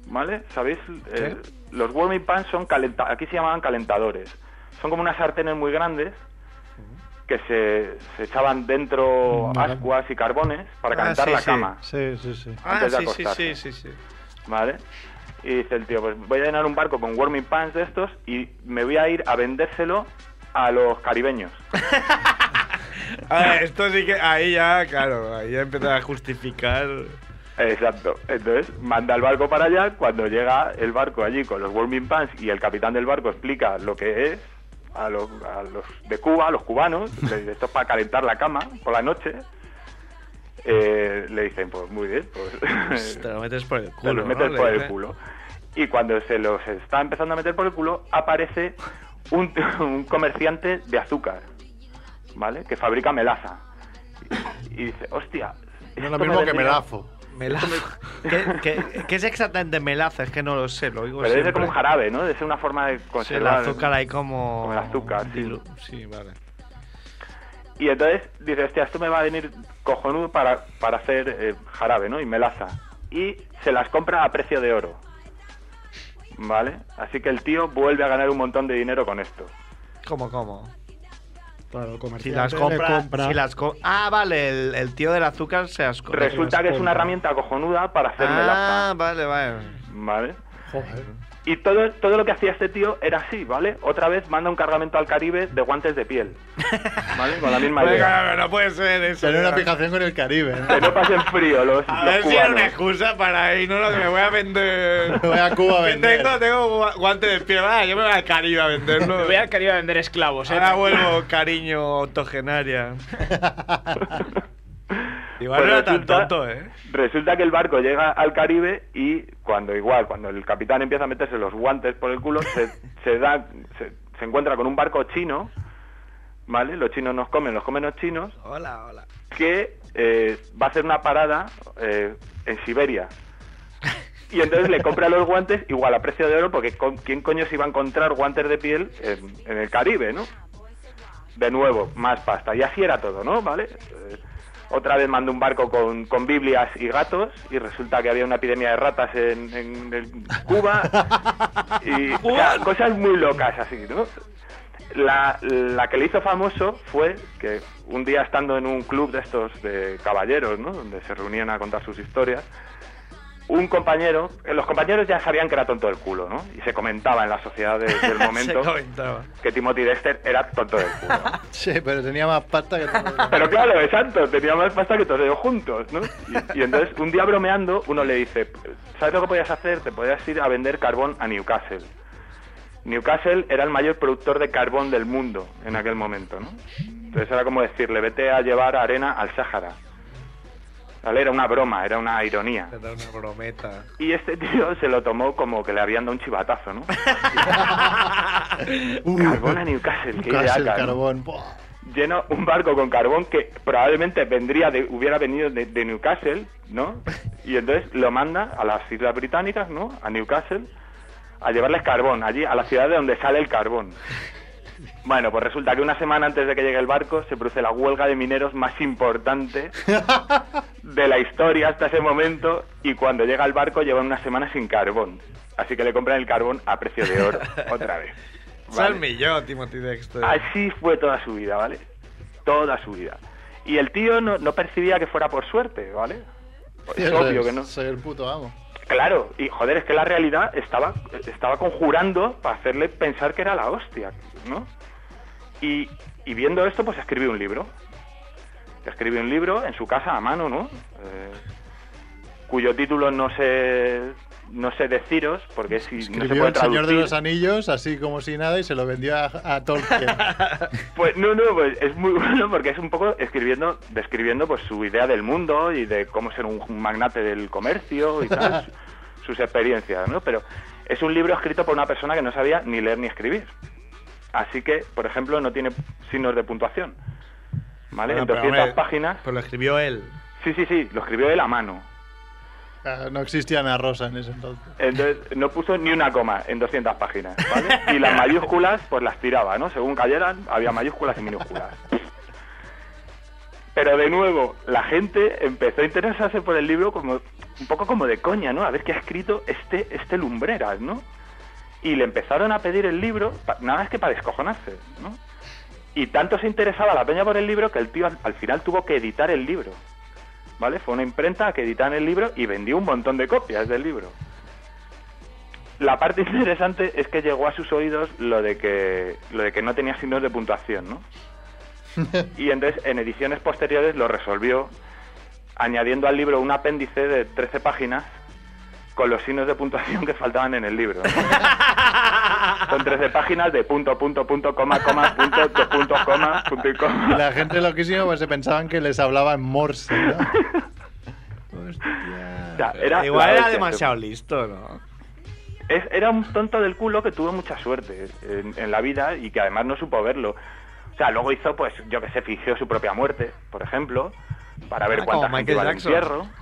¿vale? ¿Sabéis? Eh, los warming pans son calenta aquí se llamaban calentadores. Son como unas sartenes muy grandes que se, se echaban dentro Vale. ascuas y carbones para Ah, calentar sí, la sí. cama. Sí, sí, sí. Ah, Antes de sí, sí, acostarse. sí, sí, sí. ¿Vale? Y dice el tío, pues voy a llenar un barco con warming pans de estos y me voy a ir a vendérselo a los caribeños. A ver, esto sí que. Ahí ya, claro, ahí ya empieza a justificar. Exacto. Entonces manda el barco para allá. Cuando llega el barco allí con los warming pans y el capitán del barco explica lo que es a los, a los de Cuba, a los cubanos, esto es para calentar la cama por la noche. Eh, le dicen, pues muy bien, pues Te lo metes por el culo. los ¿no? metes por el culo. Y cuando se los está empezando a meter por el culo, aparece un, un comerciante de azúcar, ¿vale? Que fabrica melaza. Y, y dice, hostia. No es lo me mismo que melazo. Melaza. ¿Qué, qué, qué es exactamente melaza? Es que no lo sé, lo oigo Pero debe ser siempre. como un jarabe, ¿no? Debe ser una forma de Sí, el conservar. azúcar ahí como... Como el azúcar, sí. dilu- Sí, vale. Y entonces dice, hostia, esto me va a venir cojonudo para, para hacer eh, jarabe, ¿no? Y melaza. Y se las compra a precio de oro. ¿Vale? Así que el tío vuelve a ganar un montón de dinero con esto. ¿Cómo, cómo? Claro, el Si las compra, compra- si las co- ah, vale, el, el tío del azúcar se las Resulta que es una herramienta cojonuda para hacer melaza, Ah, vale, vale. ¿vale? Joder. Y todo, todo lo que hacía este tío era así, ¿vale? Otra vez manda un cargamento al Caribe de guantes de piel, ¿vale? Con la misma idea. No puede ser eso. Tener una ¿verdad? fijación con el Caribe. ¿no? Que no pasen frío los, A los ver si era cubanos. una excusa para ir, no, no, que me voy a vender. Me voy a Cuba a vender. Tengo, tengo gua- guante de piel, ah, yo me voy al Caribe a venderlo. Me voy al Caribe a vender esclavos, ¿eh? Ahora vuelvo, cariño octogenaria. Igual Pues no era tan resulta- tonto, ¿eh? Resulta que el barco llega al Caribe y cuando igual, cuando el capitán empieza a meterse los guantes por el culo, se, se da, se, se encuentra con un barco chino, ¿vale? Los chinos nos comen, los comen los chinos, Hola, hola. que eh, va a hacer una parada eh, en Siberia. Y entonces le compra los guantes igual a precio de oro, porque con- ¿quién coño se iba a encontrar guantes de piel en, en el Caribe, no? De nuevo, más pasta. Y así era todo, ¿no? ¿Vale? Eh, otra vez mandó un barco con, con Biblias y gatos y resulta que había una epidemia de ratas en, en Cuba. Y o sea, cosas muy locas así, ¿no? La, la que le hizo famoso fue que un día estando en un club de estos de caballeros, ¿no? Donde se reunían a contar sus historias, un compañero, eh, los compañeros ya sabían que era tonto del culo, ¿no? Y se comentaba en la sociedad de- del momento que Timothy Dexter era tonto del culo. Sí, pero tenía más pasta que todo. Pero claro, exacto, tenía más pasta que todos ellos juntos, ¿no? Y, y entonces, un día bromeando, uno le dice, ¿sabes lo que podías hacer? Te podías ir a vender carbón a Newcastle. Newcastle era el mayor productor de carbón del mundo en aquel momento, ¿no? Entonces era como decirle, vete a llevar arena al Sáhara. ¿Vale? Era una broma, era una ironía. Una brometa. Y este tío se lo tomó como que le habían dado un chivatazo, ¿no? carbón a Newcastle, el ideaca, ¿no? carbón. Lleno un barco con carbón que probablemente vendría de, hubiera venido de, de Newcastle, ¿no? Y entonces lo manda a las Islas Británicas, ¿no? A Newcastle, a llevarles carbón, allí, a la ciudad de donde sale el carbón. Bueno, pues resulta que una semana antes de que llegue el barco se produce la huelga de mineros más importante de la historia hasta ese momento y cuando llega el barco llevan una semana sin carbón. Así que le compran el carbón a precio de oro otra vez. ¿vale? Salmilló, Timothy Dexter. Así fue toda su vida, ¿vale? Toda su vida. Y el tío no, no percibía que fuera por suerte, ¿vale? Pues es obvio que no. Soy el puto amo. Claro, y joder, es que la realidad estaba, estaba conjurando para hacerle pensar que era la hostia, ¿no? Y, y viendo esto, pues escribió un libro. Escribió un libro en su casa a mano, ¿no? Eh, cuyo título no sé, no sé deciros, porque si no se Escribió puede El Señor de los Anillos, así como si nada, y se lo vendió a, a Tolkien. Pues no, no, pues es muy bueno porque es un poco escribiendo, describiendo pues su idea del mundo y de cómo ser un magnate del comercio y tal, su- sus experiencias, ¿no? Pero es un libro escrito por una persona que no sabía ni leer ni escribir. Así que, por ejemplo, no tiene signos de puntuación. ¿Vale? Bueno, en pero, 200 hombre, páginas. Pues lo escribió él. Sí, sí, sí, lo escribió él a mano. Ah, No existía Ana Rosa en ese entonces. Entonces, no puso ni una coma en 200 páginas, ¿vale? Y las mayúsculas, pues las tiraba, ¿no? Según cayeran, había mayúsculas y minúsculas. Pero de nuevo, la gente empezó a interesarse por el libro como un poco como de coña, ¿no? A ver qué ha escrito este, este Lumbreras, ¿no? Y le empezaron a pedir el libro, nada más que para descojonarse, ¿no? Y tanto se interesaba la peña por el libro que el tío al, al final tuvo que editar el libro. ¿Vale? Fue una imprenta que editaron el libro y vendió un montón de copias del libro. La parte interesante es que llegó a sus oídos lo de que lo de que no tenía signos de puntuación, ¿no? Y entonces en ediciones posteriores lo resolvió añadiendo al libro un apéndice de 13 páginas con los signos de puntuación que faltaban en el libro. ¿no? Son 13 páginas de punto, punto, punto, coma, coma, punto, dos puntos, coma, punto y Y coma. la gente loquísima pues se pensaban que les hablaba en Morse, ¿no? O sea, era Igual era hostia. demasiado listo, ¿no? Es- era un tonto del culo que tuvo mucha suerte en, en la vida y que además no supo verlo. O sea, luego hizo, pues, yo que sé, fingió su propia muerte, por ejemplo, para ver Ah, cuánta gente Michael iba al Jackson.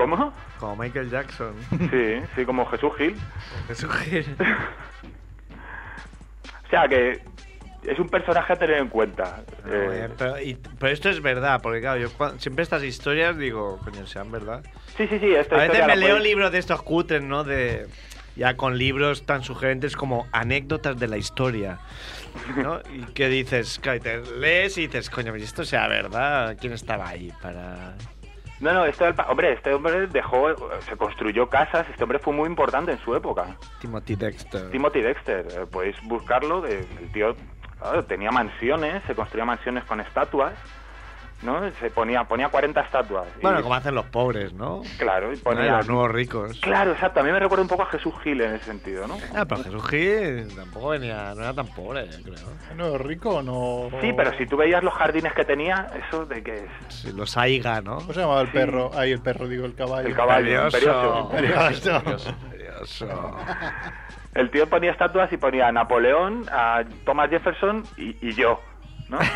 ¿Cómo? Como Michael Jackson. Sí, sí, como Jesús Gil. Jesús Gil. O sea, que es un personaje a tener en cuenta. No, Eh, pero, y- pero esto es verdad, porque claro, yo siempre estas historias digo, coño, sean verdad. sí, sí, sí, esta A veces me leo libros de estos cutres, ¿no? De... ya con libros tan sugerentes como anécdotas de la historia. ¿no? Y que dices, claro, y te lees y dices, coño, ¿y esto sea verdad? ¿Quién estaba ahí para...? No, no, este, hombre, este hombre dejó, se construyó casas, este hombre fue muy importante en su época. Timothy Dexter. Timothy Dexter, eh, podéis buscarlo, el tío claro, tenía mansiones, se construía mansiones con estatuas, ¿no? Se ponía, ponía 40 estatuas. y- Bueno, como hacen los pobres, ¿no? Claro, y ¿No? ponía... los nuevos ricos. Claro, exacto, a mí me recuerda un poco a Jesús Gil en ese sentido, ¿no? Ah, pero Jesús Gil tampoco venía, no era tan pobre, creo. ¿No es rico o no? Sí, pero si tú veías los jardines que tenía, eso de qué es... Sí, los Aiga, ¿no? ¿Cómo se llamaba el Sí. perro? Ahí el perro, digo, el caballo. El caballo, Imperioso. imperioso. Imperioso. Imperioso. El tío ponía estatuas y ponía a Napoleón, a Thomas Jefferson y, y yo, ¿no?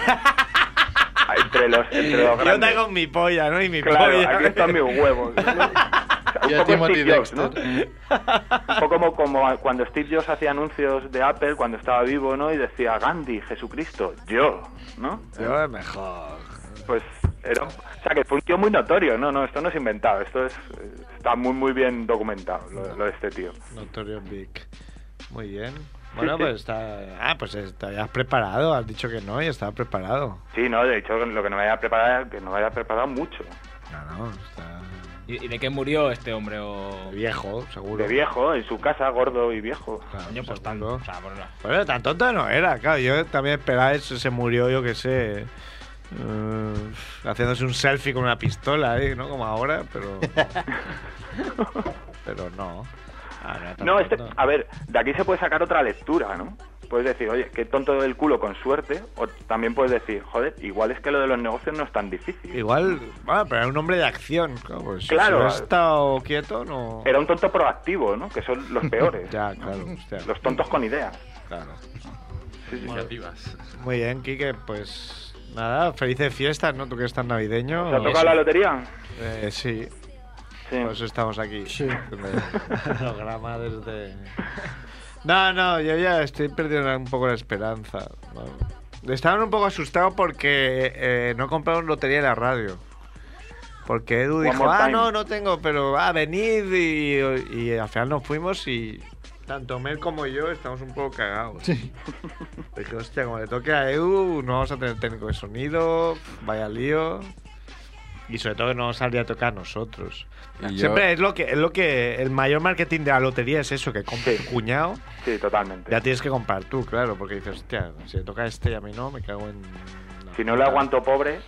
entre los, entre los Yo grandes. mi polla, ¿no? Y mi Claro, polla. aquí están mis huevos. Un poco Steve Jobs, ¿no? Un poco como, como cuando Steve Jobs hacía anuncios de Apple cuando estaba vivo, ¿no? Y decía Gandhi, Jesucristo, yo, ¿no? Yo es mejor. Pues era, o sea que fue un tío muy notorio, no, no, esto no es inventado, esto es eh, está muy muy bien documentado lo, lo de este tío. Notorious Big. Muy bien. Bueno, pues está. Ah, pues ya has preparado. Has dicho que no y estaba preparado. Sí, no, de hecho lo que no me había preparado, que no me había preparado mucho. No, no, está. ¿Y, y de qué murió este hombre o...? Viejo, seguro. De viejo, en su casa, gordo y viejo. Claro, Coño, pues tan... O sea, por la- Pero tan tonto no era, claro. Yo también esperaba eso. Se murió, yo qué sé. eh, haciéndose un selfie con una pistola, ¿eh? ¿no? Como ahora, pero. pero no. Ah, No, este, a ver, de aquí se puede sacar otra lectura, ¿no? Puedes decir, oye, qué tonto del culo con suerte, o también puedes decir, joder, igual es que lo de los negocios no es tan difícil. Igual, bueno, pero era un hombre de acción. Claro, pues, Claro. Si hubiera estado quieto, no. Era un tonto proactivo, ¿no? Que son los peores. Ya, claro. hostia, Los tontos con ideas. claro. Sí, sí. Muy bien, Kike, pues nada, felices fiestas, ¿no? Tú que tan navideño. ¿Te ha tocado la lotería? Eh, sí, Sí. por eso estamos aquí. Sí. Programa desde... No, no, yo ya estoy perdiendo un poco la esperanza. Estaban un poco asustados porque eh, no compraron lotería en la radio. Porque Edu One dijo, ah, time". no, no tengo, pero ah, venid y, y al final nos fuimos y tanto Mel como yo estamos un poco cagados. Sí. Dije, hostia, como le toque a Edu, no vamos a tener técnico de sonido, vaya lío. Y sobre todo que no nos saldría a tocar a nosotros. Y yo- Siempre es lo que es lo que el mayor marketing de la lotería es eso, que compra Sí. tu cuñado, Sí, totalmente. ya tienes que comprar tú, claro, porque dices, hostia, si le toca a este y a mí no, me cago en. Si no le aguanto pobre,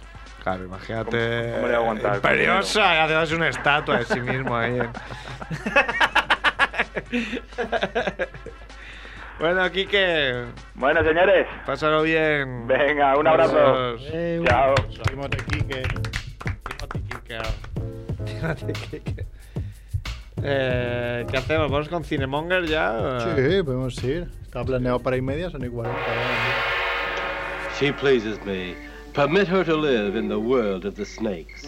Claro, imagínate. ¿Cómo- cómo le Imperiosa, y haces una estatua de sí mismo ahí. bueno, Kike, bueno, señores, pásalo bien. venga, un abrazo. Adiós. Chao. Timothy Kike. Timothy Kike. Timothy Kike. Eh, ¿Qué hacemos? ¿Vamos con Cinemonger ya? Sí, podemos ir. Estaba planeado para y media, son y 40. She pleases me. Permit her to live in the world of the snakes.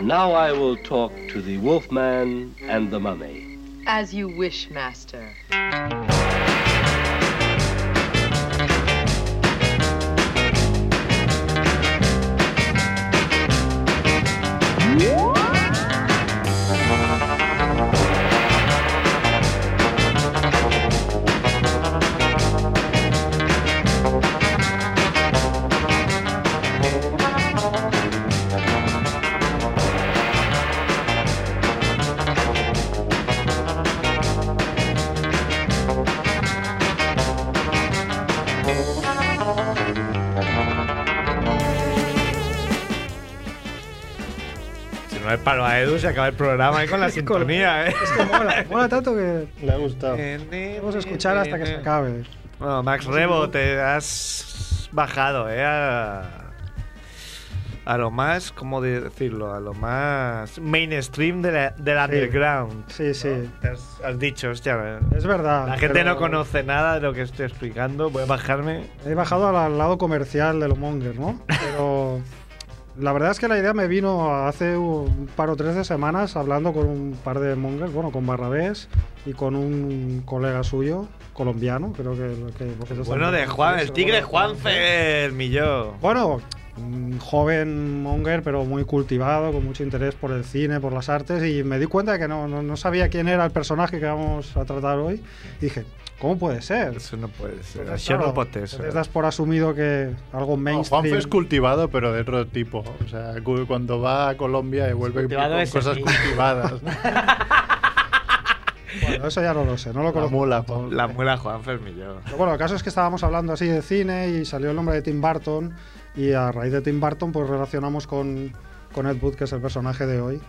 Now I will talk to the wolfman and the mummy. As you wish, master. Si no es palo a Edu, se acaba el programa ahí con la sintonía, ¿eh? Es que mola, mola tanto que Le ha gustado. vamos a escuchar hasta que se acabe. Bueno, Max Rebo, te has bajado, ¿eh? A, a lo más, ¿cómo decirlo? A lo más mainstream de la- del underground. Sí, sí. Te has, has dicho, hostia, Es verdad. la gente no conoce nada de lo que estoy explicando. Voy a bajarme. He bajado al, al lado comercial de los Monger, ¿no? Pero la verdad es que la idea me vino hace un par o tres de semanas hablando con un par de Mongers, bueno, con Barrabés y con un colega suyo, colombiano, creo que... que Bueno, de Juan, el tigre Juanfe, el millón. Bueno, un joven monger, pero muy cultivado, con mucho interés por el cine, por las artes, y me di cuenta de que no, no, no sabía quién era el personaje que vamos a tratar hoy. Y dije, ¿cómo puede ser? Eso no puede ser. Entonces, Això no claro, pot ser. entonces das por asumido que algo No, mainstream... Juanfe es cultivado, pero de otro tipo. O sea, cu- cuando va a Colombia y vuelve Cultivado con es cosas cultivadas. ¿no? Bueno, eso ya no lo sé, no lo La conozco. mula. La Juan Fermillo. Pero bueno, el caso es que estábamos hablando así de cine y salió el nombre de Tim Burton y a raíz de Tim Burton pues relacionamos con, con Ed Wood, que es el personaje de hoy.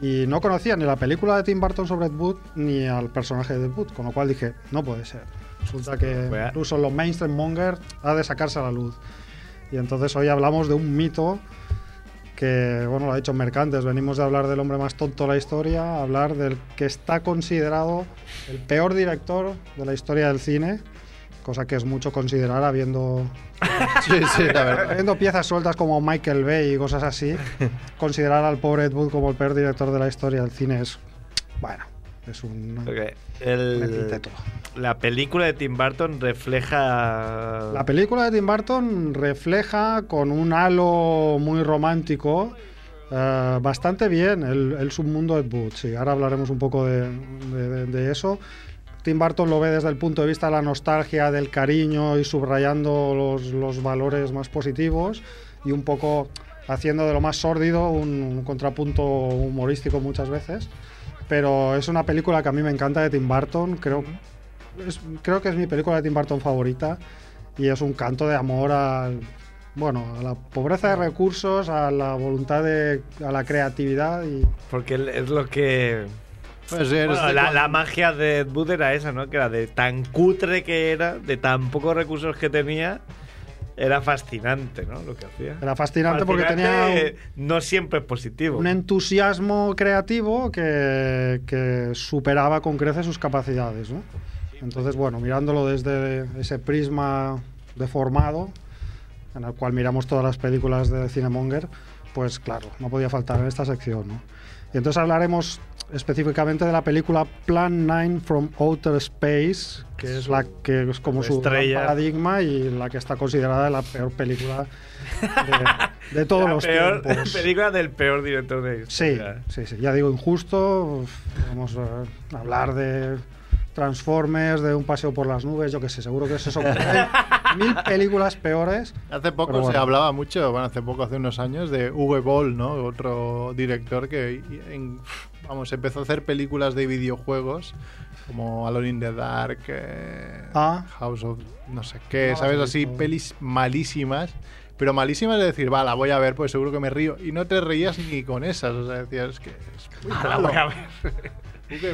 Y no conocía ni la película de Tim Burton sobre Ed Wood ni al personaje de Ed Wood, con lo cual dije, no puede ser. Resulta que Voy a- incluso los mainstream monger ha de sacarse a la luz. Y entonces hoy hablamos de un mito que, bueno, lo ha dicho Mercantes, venimos de hablar del hombre más tonto de la historia, a hablar del que está considerado el peor director de la historia del cine, cosa que es mucho considerar habiendo, Sí, sí, la verdad. habiendo piezas sueltas como Michael Bay y cosas así, considerar al pobre Ed Wood como el peor director de la historia del cine es, bueno, es un... Un el, la película de Tim Burton refleja. La película de Tim Burton refleja con un halo muy romántico eh, bastante bien el, el submundo Ed Wood. Sí, ahora hablaremos un poco de, de- de- de eso. Tim Burton lo ve desde el punto de vista de la nostalgia, del cariño y subrayando los, los valores más positivos y un poco haciendo de lo más sórdido un, un contrapunto humorístico muchas veces. Pero es una película que a mí me encanta de Tim Burton. Creo, es- creo que es mi película de Tim Burton favorita y es un canto de amor al bueno a la pobreza de recursos a la voluntad de a la creatividad y Porque es lo que. Bueno, este la, la magia de Ed Wood era esa, ¿no? Que era de tan cutre que era, de tan pocos recursos que tenía, era fascinante, ¿no? Lo que hacía. era fascinante, porque tenía No siempre es positivo. un, un entusiasmo creativo que, que superaba con creces sus capacidades ¿no? entonces bueno mirándolo desde ese prisma deformado en el cual miramos todas las películas de Cinemonger pues claro no podía faltar en esta sección ¿no? y entonces hablaremos específicamente de la película Plan 9 from Outer Space, que es la que es como su paradigma y la que está considerada la peor película de, de todos la los peor tiempos. película del peor director de la Sí, historia. sí, sí. Ya digo, injusto. Vamos a hablar de Transformers, de Un paseo por las nubes, yo qué sé, seguro que eso son mil películas peores. Hace poco se bueno. hablaba mucho, bueno, hace poco, hace unos años, de Uwe Boll, ¿no? Otro director que, en- vamos, empezó a hacer películas de videojuegos como Alone in the Dark, eh, Ah. House of no sé qué, No, ¿sabes? sí, Así, pelis malísimas. Pero malísimas de decir, va, la voy a ver, pues seguro que me río. Y no te reías ni con esas, o sea, decías que es muy Ah, la voy a ver.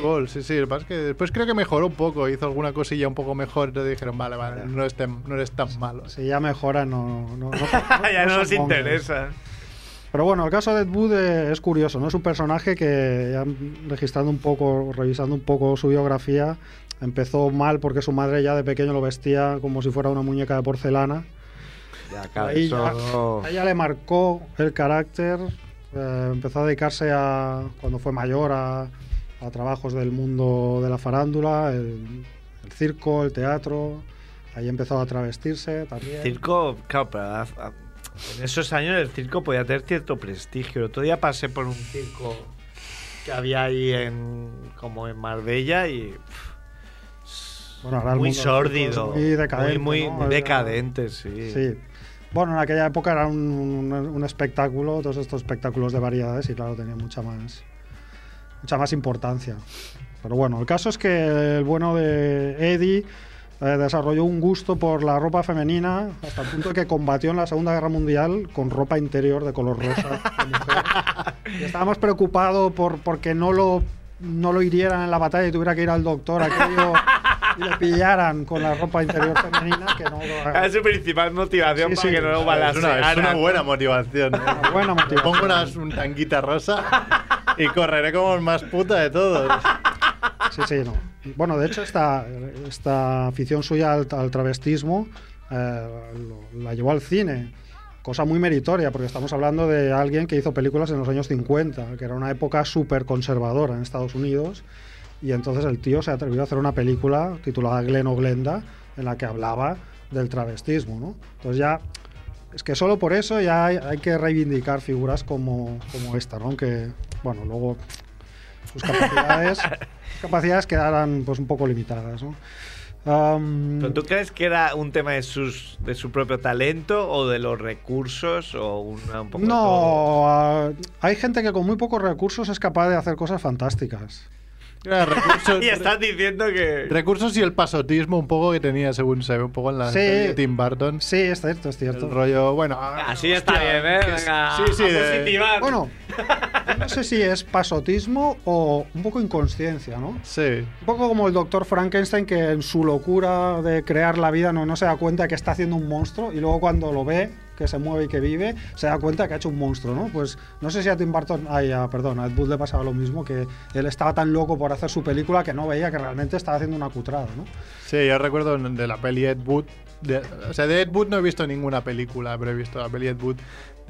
Boll, sí, sí. Lo que pasa es que después creo que mejoró un poco, hizo alguna cosilla un poco mejor. Entonces dijeron, vale, vale, no, eres tan- no eres tan malo. Si ya mejora, no, no, no- no- ya no nos interesa. Pero bueno, el caso de Ed Wood es curioso, ¿no? Es un personaje que, ya registrando un poco, revisando un poco su biografía, empezó mal porque su madre ya de pequeño lo vestía como si fuera una muñeca de porcelana. Ya, claro, Ahí ya- eso- a ella le marcó el carácter, eh, empezó a dedicarse a, cuando fue mayor a, a trabajos del mundo de la farándula, el, el circo, el teatro, ahí empezó a travestirse también. Circo, claro, pero a- a- en esos años el circo podía tener cierto prestigio. El otro día pasé por un circo que había ahí en como en Marbella y pff, Bueno, ahora el muy sórdido, muy decadente, muy, decadente, sí. Sí. Bueno, en aquella época era un, un- un espectáculo, todos estos espectáculos de variedades, y claro, tenía mucha más, mucha más importancia. Pero bueno, el caso es que el bueno de Eddie eh, desarrolló un gusto por la ropa femenina hasta el punto de que combatió en la Segunda Guerra Mundial con ropa interior de color rosa. de mujer. Y estaba más preocupado por porque no lo, no lo hirieran en la batalla y tuviera que ir al doctor aquello y le pillaran con la ropa interior femenina que no Es su principal motivación Sí, para sí. que no lo Es una, es una buena motivación. ¿eh? Una buena motivación. Pongo unas- un tanguita rosa y correré como el más puta de todos. Sí, sí, no. Bueno, de hecho, esta, esta afición suya al, al travestismo eh, lo- la llevó al cine. Cosa muy meritoria, porque estamos hablando de alguien que hizo películas en los años 50, que era una época súper conservadora en Estados Unidos. Y entonces el tío se atrevió a hacer una película titulada Glen o Glenda, en la que hablaba del travestismo. ¿no? Entonces ya es que solo por eso ya hay, hay que reivindicar figuras como, como esta, ¿no? Que, bueno, luego sus capacidades, capacidades quedaran pues un poco limitadas, ¿no? Am, ¿Pero tú crees que era un tema de, sus, de su propio talento o de los recursos o una- un poco de todo? no, ah, hay gente que con muy pocos recursos es capaz de hacer cosas fantásticas. y estás diciendo que... Recursos y el pasotismo un poco que tenía, según se ve, un poco en la Sí. serie de Tim Burton. Sí, es cierto, es cierto. El rollo, bueno... Así está bien, ¿eh? Venga, sí, sí, a de- positivar. Bueno, no sé si es pasotismo o un poco inconsciencia, ¿no? Sí. Un poco como el doctor Frankenstein que en su locura de crear la vida no, no se da cuenta que está haciendo un monstruo y luego cuando lo ve, que se mueve y que vive, se da cuenta que ha hecho un monstruo, ¿no? Pues no sé si a Tim Burton, ay, a- perdón, a Ed Wood le pasaba lo mismo, que él estaba tan loco por hacer su película que no veía que realmente estaba haciendo una cutrada, ¿no? Sí, yo recuerdo de la peli Ed Wood. de- o sea, de Ed Wood no he visto ninguna película, pero he visto la peli Ed Wood.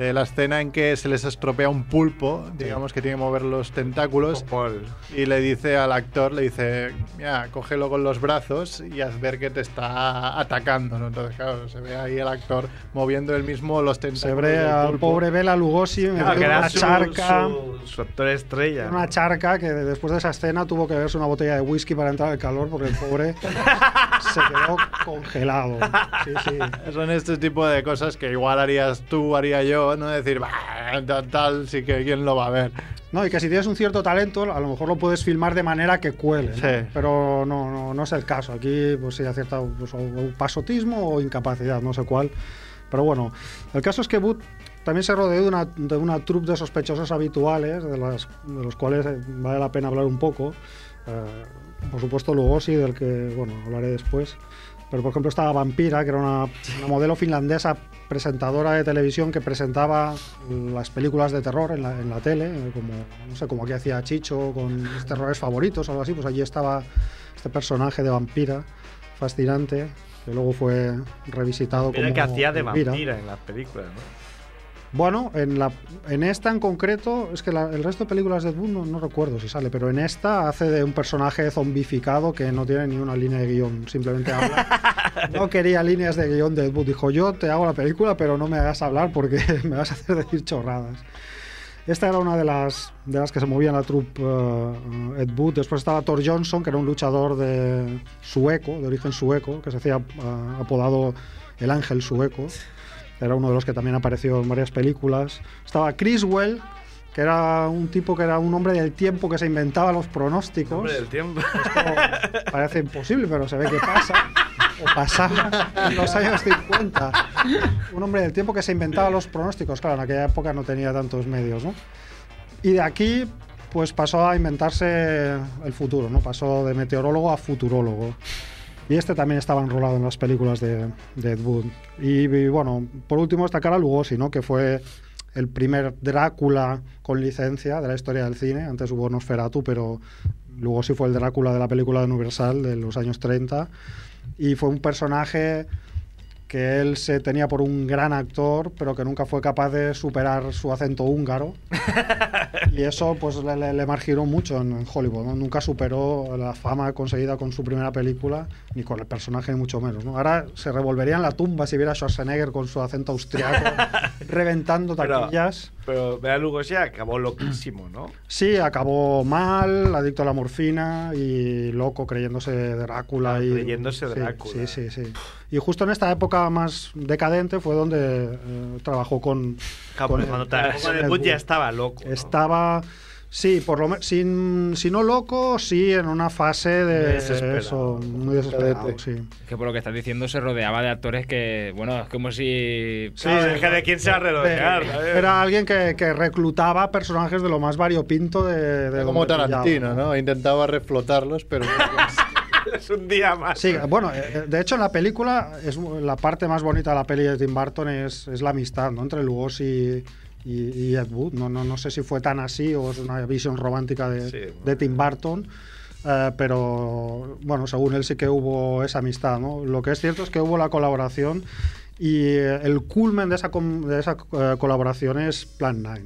De la escena en que se les estropea un pulpo, digamos que tiene que mover los tentáculos. Y le dice al actor, le dice, mira, cógelo con los brazos y haz ver que te está atacando. ¿no? Entonces, claro, se ve ahí el actor moviendo él mismo los Se tentáculos. ve del al pobre Bela Lugosi Claro, que era una su, charca. su- su actor estrella. Una charca que después de esa escena tuvo que beberse una botella de whisky para entrar al calor porque el pobre se quedó congelado. Sí, sí. Son este tipo de cosas que igual harías tú, haría yo, no decir, "Bah, tal, tal, sí que quién lo va a ver. No, y que si tienes un cierto talento, a lo mejor lo puedes filmar de manera que cuele. ¿no? Sí. Pero no, no, no es el caso. Aquí, pues sí, hay cierta pues, o- pasotismo o incapacidad, no sé cuál. Pero bueno, el caso es que Wood también se rodeó de una, de una troupe de sospechosos habituales, de, las, de los cuales eh, vale la pena hablar un poco. Eh, por supuesto, Lugosi, del que bueno, hablaré después. Pero por ejemplo estaba Vampira, que era una, una modelo finlandesa presentadora de televisión que presentaba las películas de terror en la, en la tele, eh, como no sé, como aquí hacía Chicho con mis terrores favoritos o algo así, pues allí estaba este personaje de Vampira fascinante que luego fue revisitado Mira como que hacía de vampira en las películas, ¿no? Bueno, en, la, en esta en concreto, es que la- el resto de películas de Ed Wood no, no recuerdo si sale, pero en esta hace de un personaje zombificado que no tiene ni una línea de guion, simplemente habla. No quería líneas de guion de Ed Wood, dijo yo te hago la película, pero no me hagas hablar porque me vas a hacer decir chorradas. Esta era una de las, de las que se movía en la troupe eh, Ed Wood. Después estaba Thor Johnson, que era un luchador de sueco, de origen sueco, que se hacía eh, apodado el ángel sueco. Era uno de los que también apareció en varias películas. Estaba Criswell, que era un tipo que era un hombre del tiempo que se inventaba los pronósticos. Hombre del tiempo. Parece imposible, pero se ve que pasa. O pasaba en los años 50. Un hombre del tiempo que se inventaba los pronósticos. Claro, en aquella época no tenía tantos medios, ¿no? Y de aquí, pues pasó a inventarse el futuro, ¿no? Pasó de meteorólogo a futurólogo. Y este también estaba enrolado en las películas de, de Ed Wood. Y, bueno, por último destacar a Lugosi, ¿no? Que fue el primer Drácula con licencia de la historia del cine. Antes hubo Nosferatu, pero Lugosi fue el Drácula de la película de Universal de los años 30. Y fue un personaje que él se tenía por un gran actor, pero que nunca fue capaz de superar su acento húngaro. y eso pues le, le, le marginó mucho en, en Hollywood. ¿no? Nunca superó la fama conseguida con su primera película, ni con el personaje, ni mucho menos. ¿no? Ahora se revolvería en la tumba si viera a Schwarzenegger con su acento austriaco reventando taquillas. Pero Bela Lugosi acabó loquísimo, ¿no? Sí, acabó mal, adicto a la morfina y loco creyéndose Drácula. y, creyéndose Drácula. Sí, sí, sí. Y justo en esta época más decadente fue donde eh, trabajó con. Claro, con cuando trabajó con Wood ya estaba loco. ¿no? Sí, por lo menos, sin, si no loco, sí en una fase de Desesperado. eso, muy desesperado, sí. Que por lo que estás diciendo se rodeaba de actores que, bueno, es como si... Sí, es que de quién se va a rodear. Era alguien que, que reclutaba personajes de lo más variopinto de, de Como donde pillaba, Tarantino, ¿no? Intentaba reflotarlos, pero... es un día más. Sí, bueno, eh, de hecho en la película es la parte más bonita de la peli de Tim Burton es, es la amistad, ¿no? Entre Lugosi y, y Ed Wood. No, no, no sé si fue tan así o es una visión romántica de, Sí, de Tim Burton. eh, pero bueno, según él sí que hubo esa amistad, ¿no? Lo que es cierto es que hubo la colaboración y eh, el culmen de esa, de esa eh, colaboración es Plan 9.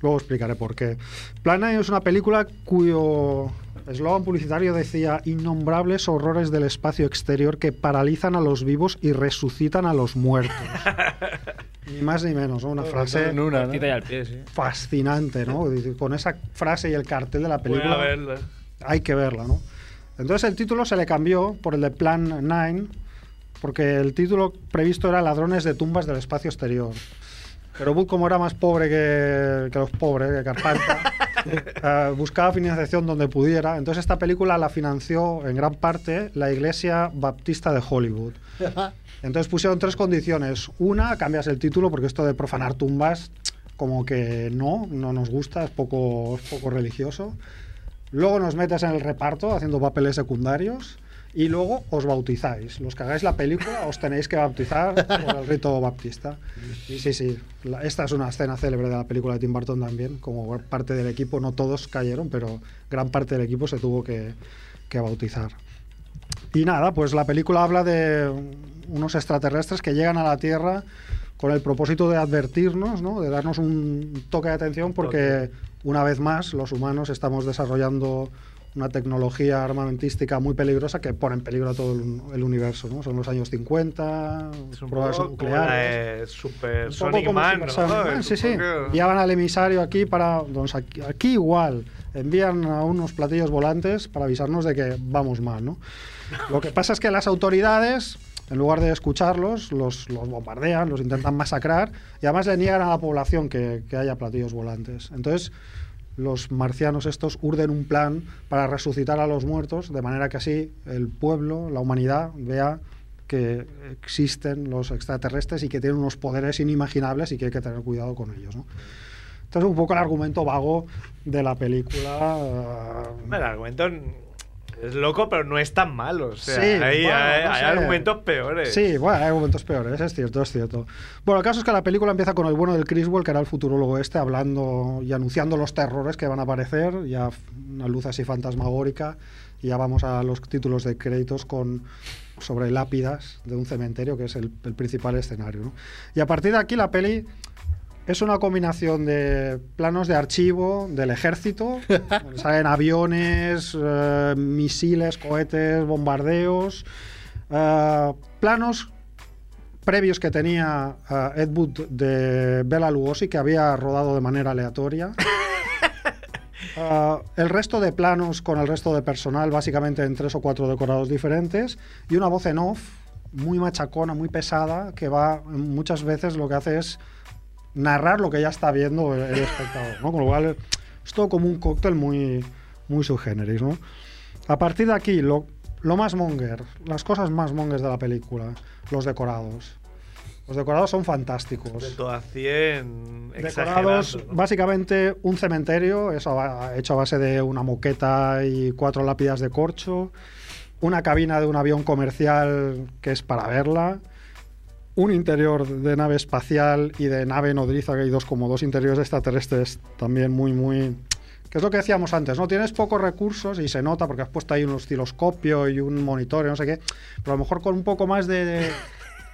Luego explicaré por qué. Plan 9 es una película cuyo eslogan publicitario decía innombrables horrores del espacio exterior que paralizan a los vivos y resucitan a los muertos. Ni más ni menos, ¿no? Una frase en una, ¿no? Cortita y al pie, sí. fascinante, ¿no? Con esa frase y el cartel de la Voy película a verla. hay que verla, ¿no? Entonces el título se le cambió por el de Plan 9, porque el título previsto era Ladrones de tumbas del espacio exterior. Pero Wood, como era más pobre que, que los pobres, que Carpanta, eh, buscaba financiación donde pudiera. Entonces esta película la financió en gran parte la Iglesia Baptista de Hollywood. Entonces pusieron tres condiciones. Una, cambias el título porque esto de profanar tumbas como que no, no nos gusta, es poco, es poco religioso. Luego nos metes en el reparto haciendo papeles secundarios y luego os bautizáis. Los que hagáis la película os tenéis que bautizar por el rito baptista. Y sí, sí, la- esta es una escena célebre de la película de Tim Burton también. Como parte del equipo, no todos cayeron, pero gran parte del equipo se tuvo que, que bautizar. Y nada, pues la película habla de unos extraterrestres que llegan a la Tierra con el propósito de advertirnos, ¿no? de darnos un toque de atención porque una vez más los humanos estamos desarrollando una tecnología armamentística muy peligrosa que pone en peligro a todo el, el universo. ¿no? Son los años 50, Es un pruebas nucleares. Super Un poco Sonic Man, ¿no? Man, Sí, sí. Llevan al emisario aquí para. aquí, aquí igual. Envían a unos platillos volantes para avisarnos de que vamos mal, ¿no? Lo que pasa es que las autoridades, en lugar de escucharlos, los, los bombardean, los intentan masacrar y además le niegan a la población que, que haya platillos volantes. Entonces, los marcianos estos urden un plan para resucitar a los muertos, de manera que así el pueblo, la humanidad, vea que existen los extraterrestres y que tienen unos poderes inimaginables y que hay que tener cuidado con ellos. ¿no? Entonces, un poco el argumento vago de la película. eh, El argumento es loco, pero no es tan malo. O sea, Sí, hay, bueno, hay- no hay argumentos peores. Sí, bueno, hay argumentos peores, es cierto, es cierto. Bueno, el caso es que la película empieza con el bueno del Criswell, que era el futurólogo este, hablando y anunciando los terrores que van a aparecer, ya una luz así fantasmagórica, y ya vamos a los títulos de créditos con sobre lápidas de un cementerio, que es el, el principal escenario. ¿no? Y a partir de aquí la peli es una combinación de planos de archivo del ejército, salen aviones, eh, misiles, cohetes, bombardeos, eh, planos previos que tenía eh, Ed Wood de Bela Lugosi, que había rodado de manera aleatoria. Eh, el resto de planos con el resto de personal, básicamente en tres o cuatro decorados diferentes, y una voz en off muy machacona, muy pesada, que va muchas veces lo que hace es narrar lo que ya está viendo el, el espectador, ¿no? Con lo cual es todo como un cóctel muy, muy subgéneris, ¿no? A partir de aquí, lo, lo más monger, las cosas más mongers de la película, los decorados. Los decorados son fantásticos. De todo a 100. Decorados, ¿no? básicamente un cementerio, eso hecho a base de una moqueta y cuatro lápidas de corcho, una cabina de un avión comercial que es para verla, un interior de nave espacial y de nave nodriza, que hay dos como dos interiores extraterrestres también muy, muy... Que es lo que decíamos antes, ¿no? Tienes pocos recursos y se nota porque has puesto ahí un osciloscopio y un monitor y no sé qué, pero a lo mejor con un poco más de, de,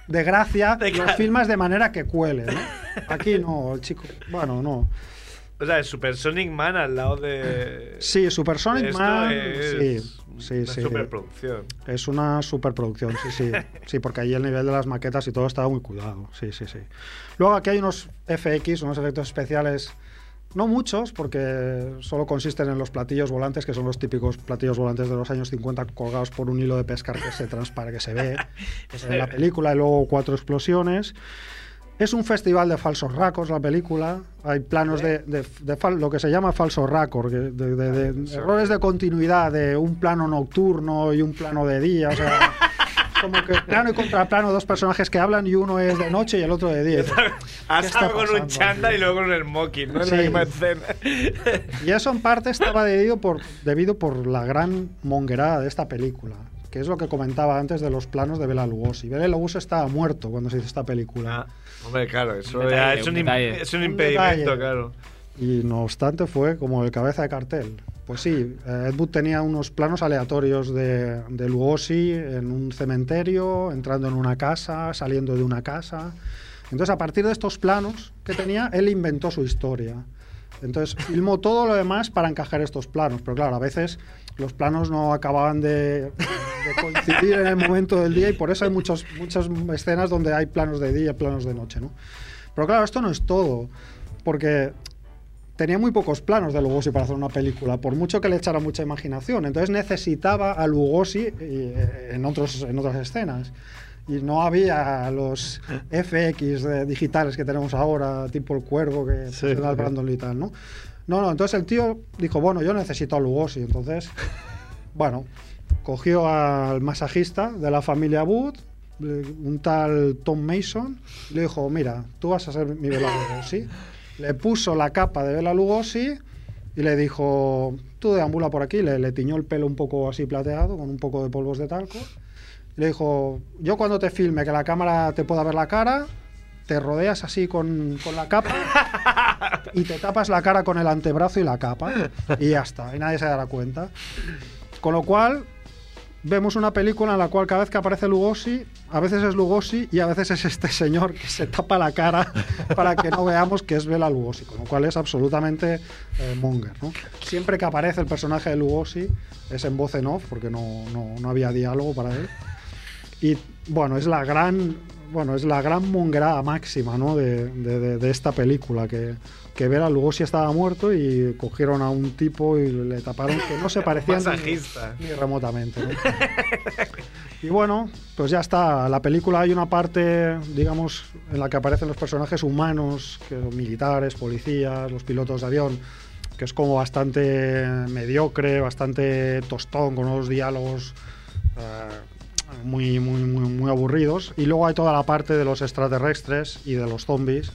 de gracia los filmas de manera que cuele, ¿no? Aquí no, el chico... Bueno, no. O sea, el Super Sonic Man al lado de. Sí, Supersonic Esto Man. es sí, sí, una sí. superproducción. Es una superproducción, sí, sí. Sí, porque ahí el nivel de las maquetas y todo estaba muy cuidado. Sí, sí, sí. Luego aquí hay unos FX, unos efectos especiales. No muchos, porque solo consisten en los platillos volantes, que son los típicos platillos volantes de los años 50 colgados por un hilo de pescar que se transpara, que se ve en la película, y luego cuatro explosiones. Es un festival de falsos racos la película. Hay planos de, de- de fal- lo que se llama falso racor, de, de- de errores de continuidad, de un plano nocturno y un plano de día. O sea, como que plano y contraplano, dos personajes que hablan y uno es de noche y el otro de día. Estado con un chanda y luego con el smoking, ¿no? Sí. la escena. Y eso en parte estaba debido por, debido por la gran monguerada de esta película, que es lo que comentaba antes de los planos de Bela Lugosi. Bela Lugosi estaba muerto cuando se hizo esta película. Hombre, claro, eso Un ya detalle, es un es impedimento, claro. Y no obstante fue como el cabeza de cartel. Pues sí, eh, Ed Wood tenía unos planos aleatorios de, de Lugosi en un cementerio, entrando en una casa, saliendo de una casa. Entonces, a partir de estos planos que tenía, él inventó su historia. Entonces, filmó todo lo demás para encajar estos planos. Pero claro, a veces los planos no acababan de, de coincidir en el momento del día y por eso hay muchos, muchas escenas donde hay planos de día y planos de noche, ¿no? Pero claro, esto no es todo, porque tenía muy pocos planos de Lugosi para hacer una película, por mucho que le echara mucha imaginación. Entonces necesitaba a Lugosi eh, en, otros, en otras escenas. Y no había los FX digitales que tenemos ahora, tipo el cuervo que se da el Brandon y tal, ¿no? No, no, entonces el tío dijo, bueno, yo necesito a Lugosi. Entonces, bueno, cogió al masajista de la familia Wood, un tal Tom Mason, le dijo, mira, tú vas a ser mi Bela Lugosi. Le puso la capa de Bela Lugosi y le dijo, tú deambula por aquí, le, le tiñó el pelo un poco así plateado, con un poco de polvos de talco. Y le dijo, yo cuando te filme que la cámara te pueda ver la cara, te rodeas así con, con la capa y te tapas la cara con el antebrazo y la capa. Y ya está, y nadie se dará cuenta. Con lo cual, vemos una película en la cual cada vez que aparece Lugosi, a veces es Lugosi y a veces es este señor que se tapa la cara para que no veamos que es Bela Lugosi, con lo cual es absolutamente eh, monger. ¿no? Siempre que aparece el personaje de Lugosi es en voz en off, porque no, no- no había diálogo para él. Y bueno, es la gran, bueno, es la gran mongrada máxima ¿no? de, de- esta película, que, que Bela Lugosi estaba muerto y cogieron a un tipo y le taparon que no se parecía ni, ni remotamente. ¿no? Y bueno, pues ya está. La película hay una parte, digamos, en la que aparecen los personajes humanos, que son militares, policías, los pilotos de avión, que es como bastante mediocre, bastante tostón, con unos diálogos eh, muy, muy, muy, aburridos. Y luego hay toda la parte de los extraterrestres y de los zombies,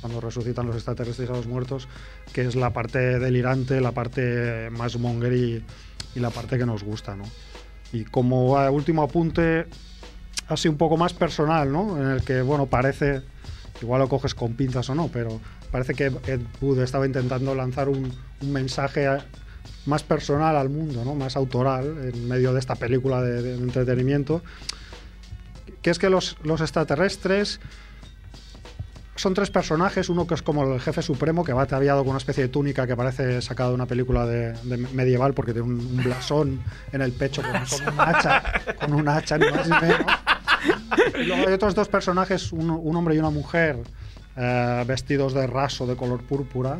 cuando resucitan los extraterrestres a los muertos, que es la parte delirante, la parte más monger y, la parte que nos gusta, ¿no? Y como último apunte, así un poco más personal, ¿no? En el que, bueno, parece, igual lo coges con pinzas o no, pero parece que Ed Wood estaba intentando lanzar un, un mensaje más personal al mundo, ¿no? Más autoral, en medio de esta película de, de entretenimiento, que es que los, los extraterrestres son tres personajes, uno que es como el jefe supremo, que va ataviado con una especie de túnica que parece sacado de una película de, de medieval porque tiene un, un blasón en el pecho con, con un hacha, con un hacha ni más ni menos. Y luego hay otros dos personajes, un, un hombre y una mujer, eh, vestidos de raso de color púrpura.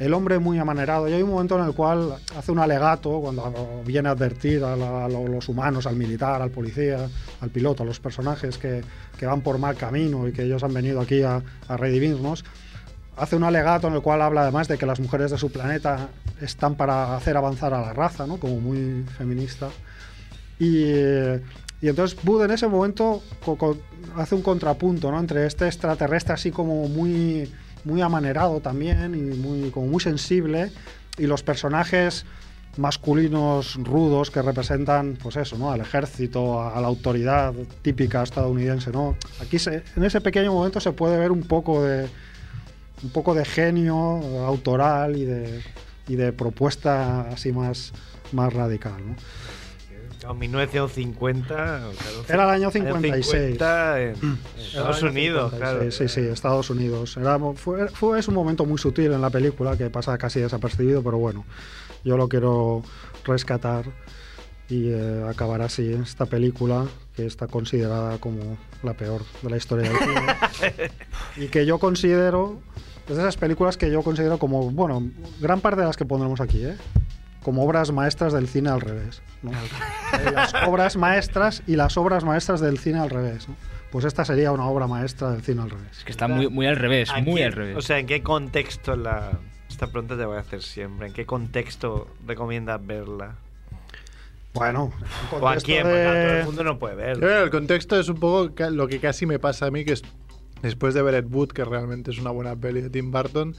El hombre muy amanerado. Y hay un momento en el cual hace un alegato cuando viene a advertir a, la- a lo- los humanos, al militar, al policía, al piloto, a los personajes que, que van por mal camino y que ellos han venido aquí a, a redimirnos. Hace un alegato en el cual habla además de que las mujeres de su planeta están para hacer avanzar a la raza, ¿no? como muy feminista. Y, y entonces Bud en ese momento hace un contrapunto ¿no? entre este extraterrestre así como muy, muy amanerado también y muy, como muy sensible. Y los personajes masculinos rudos que representan pues eso no al ejército a, la autoridad típica estadounidense no aquí en ese pequeño momento se puede ver un poco de un poco de genio autoral y de, y de propuesta así más, más radical. Claro, 1950. claro, Era el año 56. 50 en Era Estados año Unidos, 56, claro. Sí, sí, Estados Unidos. Era, fue, fue- es un momento muy sutil en la película que pasa casi desapercibido, pero bueno, yo lo quiero rescatar y eh, acabar así esta película que está considerada como la peor de la historia del cine y que yo considero es de esas películas que yo considero como bueno gran parte de las que pondremos aquí ¿eh? Como obras maestras del cine al revés ¿no? Eh, las obras maestras y las obras maestras del cine al revés ¿no? pues esta sería una obra maestra del cine al revés Es que está muy, muy al revés, ¿A muy quién- al revés. O sea, ¿en qué contexto la. Esta pregunta te voy a hacer siempre. ¿En qué contexto recomiendas verla? Bueno, ¿O a quién? Porque a todo el mundo no puede verla. creo que el contexto es un poco lo que casi me pasa a mí, que es después de ver Ed Wood, que realmente es una buena peli de Tim Burton,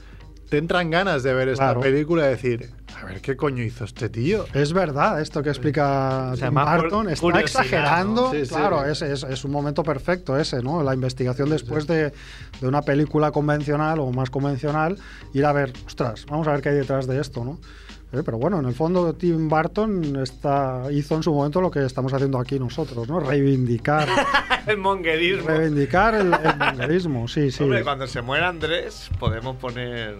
te entran ganas de ver esta Claro. película y decir, a ver qué coño hizo este tío. Es verdad esto que explica Tim Burton. Está curiosidad, exagerando. ¿no? Sí, sí. claro, Es, es- es un momento perfecto ese, ¿no? La investigación después de, de una película convencional o más convencional, ir a ver, ostras, vamos a ver qué hay detrás de esto, ¿no? Eh, pero bueno, en el fondo Tim Burton está, hizo en su momento lo que estamos haciendo aquí nosotros, ¿no? Reivindicar, el monguerismo. reivindicar el, el monguerismo, sí, sí. Hombre, cuando se muera Andrés, podemos poner.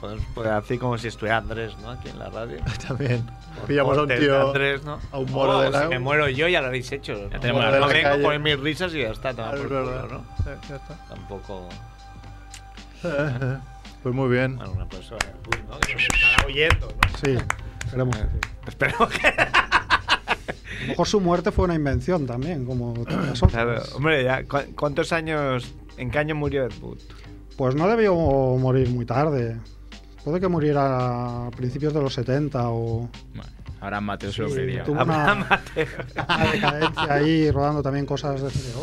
Podemos poner así como si estuviera Andrés, ¿no? Aquí en la radio. También. Pillamos a un tío- Andrés, ¿no? a un moro Oh, de la- Si me muero yo, ya lo habéis hecho. Ya tenemos no la no calle. vengo con mis risas y ya está. toma es por culo, ¿no? Sí, ya está. Tampoco. Pues muy bien. Bueno, una persona ¿no? que nos estará oyendo, ¿no? Sí, esperemos que sí. Esperemos que. A lo mejor su muerte fue una invención también, como otras. Claro, hombre, ya, ¿cu- ¿cuántos años. ¿En qué año murió Ed Wood? Pues no debió morir muy tarde. Puede que muriera a principios de los 70 o Bueno, ahora Mateo se lo creería. tuvo una, una decadencia ahí rodando también cosas de cine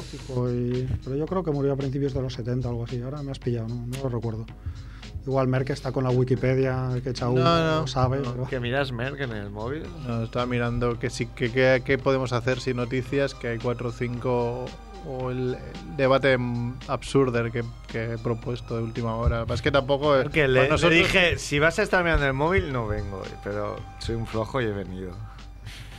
y... pero yo creo que murió a principios de los 70 o algo así ahora me has pillado no, no lo recuerdo igual Merck está con la Wikipedia que echa uno No, no, sabe pero- ¿Que miras Merck en el móvil? No, estaba mirando que sí, que, que- qué podemos hacer sin noticias, que hay cuatro o cinco o el, debate absurdo que, que he propuesto de última hora. Es que tampoco... Porque le, pues nosotros- le dije, si vas a estar mirando el móvil, no vengo. hoy", Pero soy un flojo y he venido.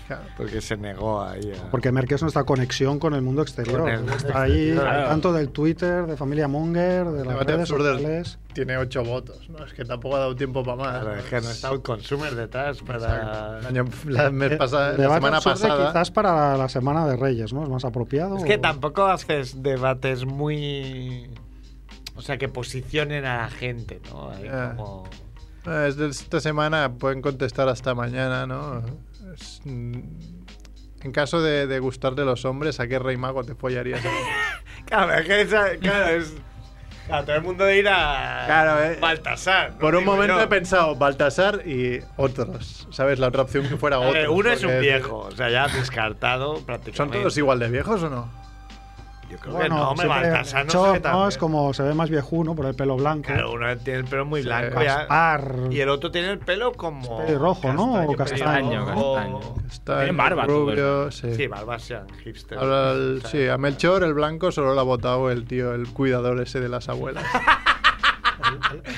Claro. Porque se negó ahí a... porque Merck es nuestra conexión con el mundo exterior el mundo está ahí al tanto del Twitter de familia Monger de las redes sociales tiene ocho votos, ¿no? Es que tampoco ha dado tiempo para más. Claro, ¿no? es que no está un consumer detrás para... El año- la, mes Eh, pasada- el la semana pasada... quizás para la semana de Reyes no es más apropiado Es que o- tampoco haces debates muy... O sea, que posicionen a la gente, ¿no? Ahí Eh. como... Eh, es de esta semana pueden contestar hasta mañana, ¿no? Es, mm, en caso de, de gustar de los hombres, ¿a qué rey mago te follarías? Claro, es que esa- claro, es... Claro, todo el mundo de ir a Claro, eh. Baltasar. ¿no? Por un Digo momento yo. he pensado Baltasar y otros. ¿Sabes? La otra opción que fuera A ver, otro. uno es un viejo, o sea, ya descartado prácticamente. ¿Son todos igual de viejos o no? Yo creo bueno, que no, hombre, Baltasar no Cho, se ve tan no, bien. es como se ve más viejuno por el pelo blanco Claro, uno tiene el pelo muy blanco. Gaspar. Y el otro tiene el pelo como. pelirrojo, ¿no? O castaño. Está Tienen barba rubio, sí. Sí, barbas sean hipster. Ahora el- sí, a Melchor, el blanco, solo lo ha votado el tío, el cuidador ese de las abuelas.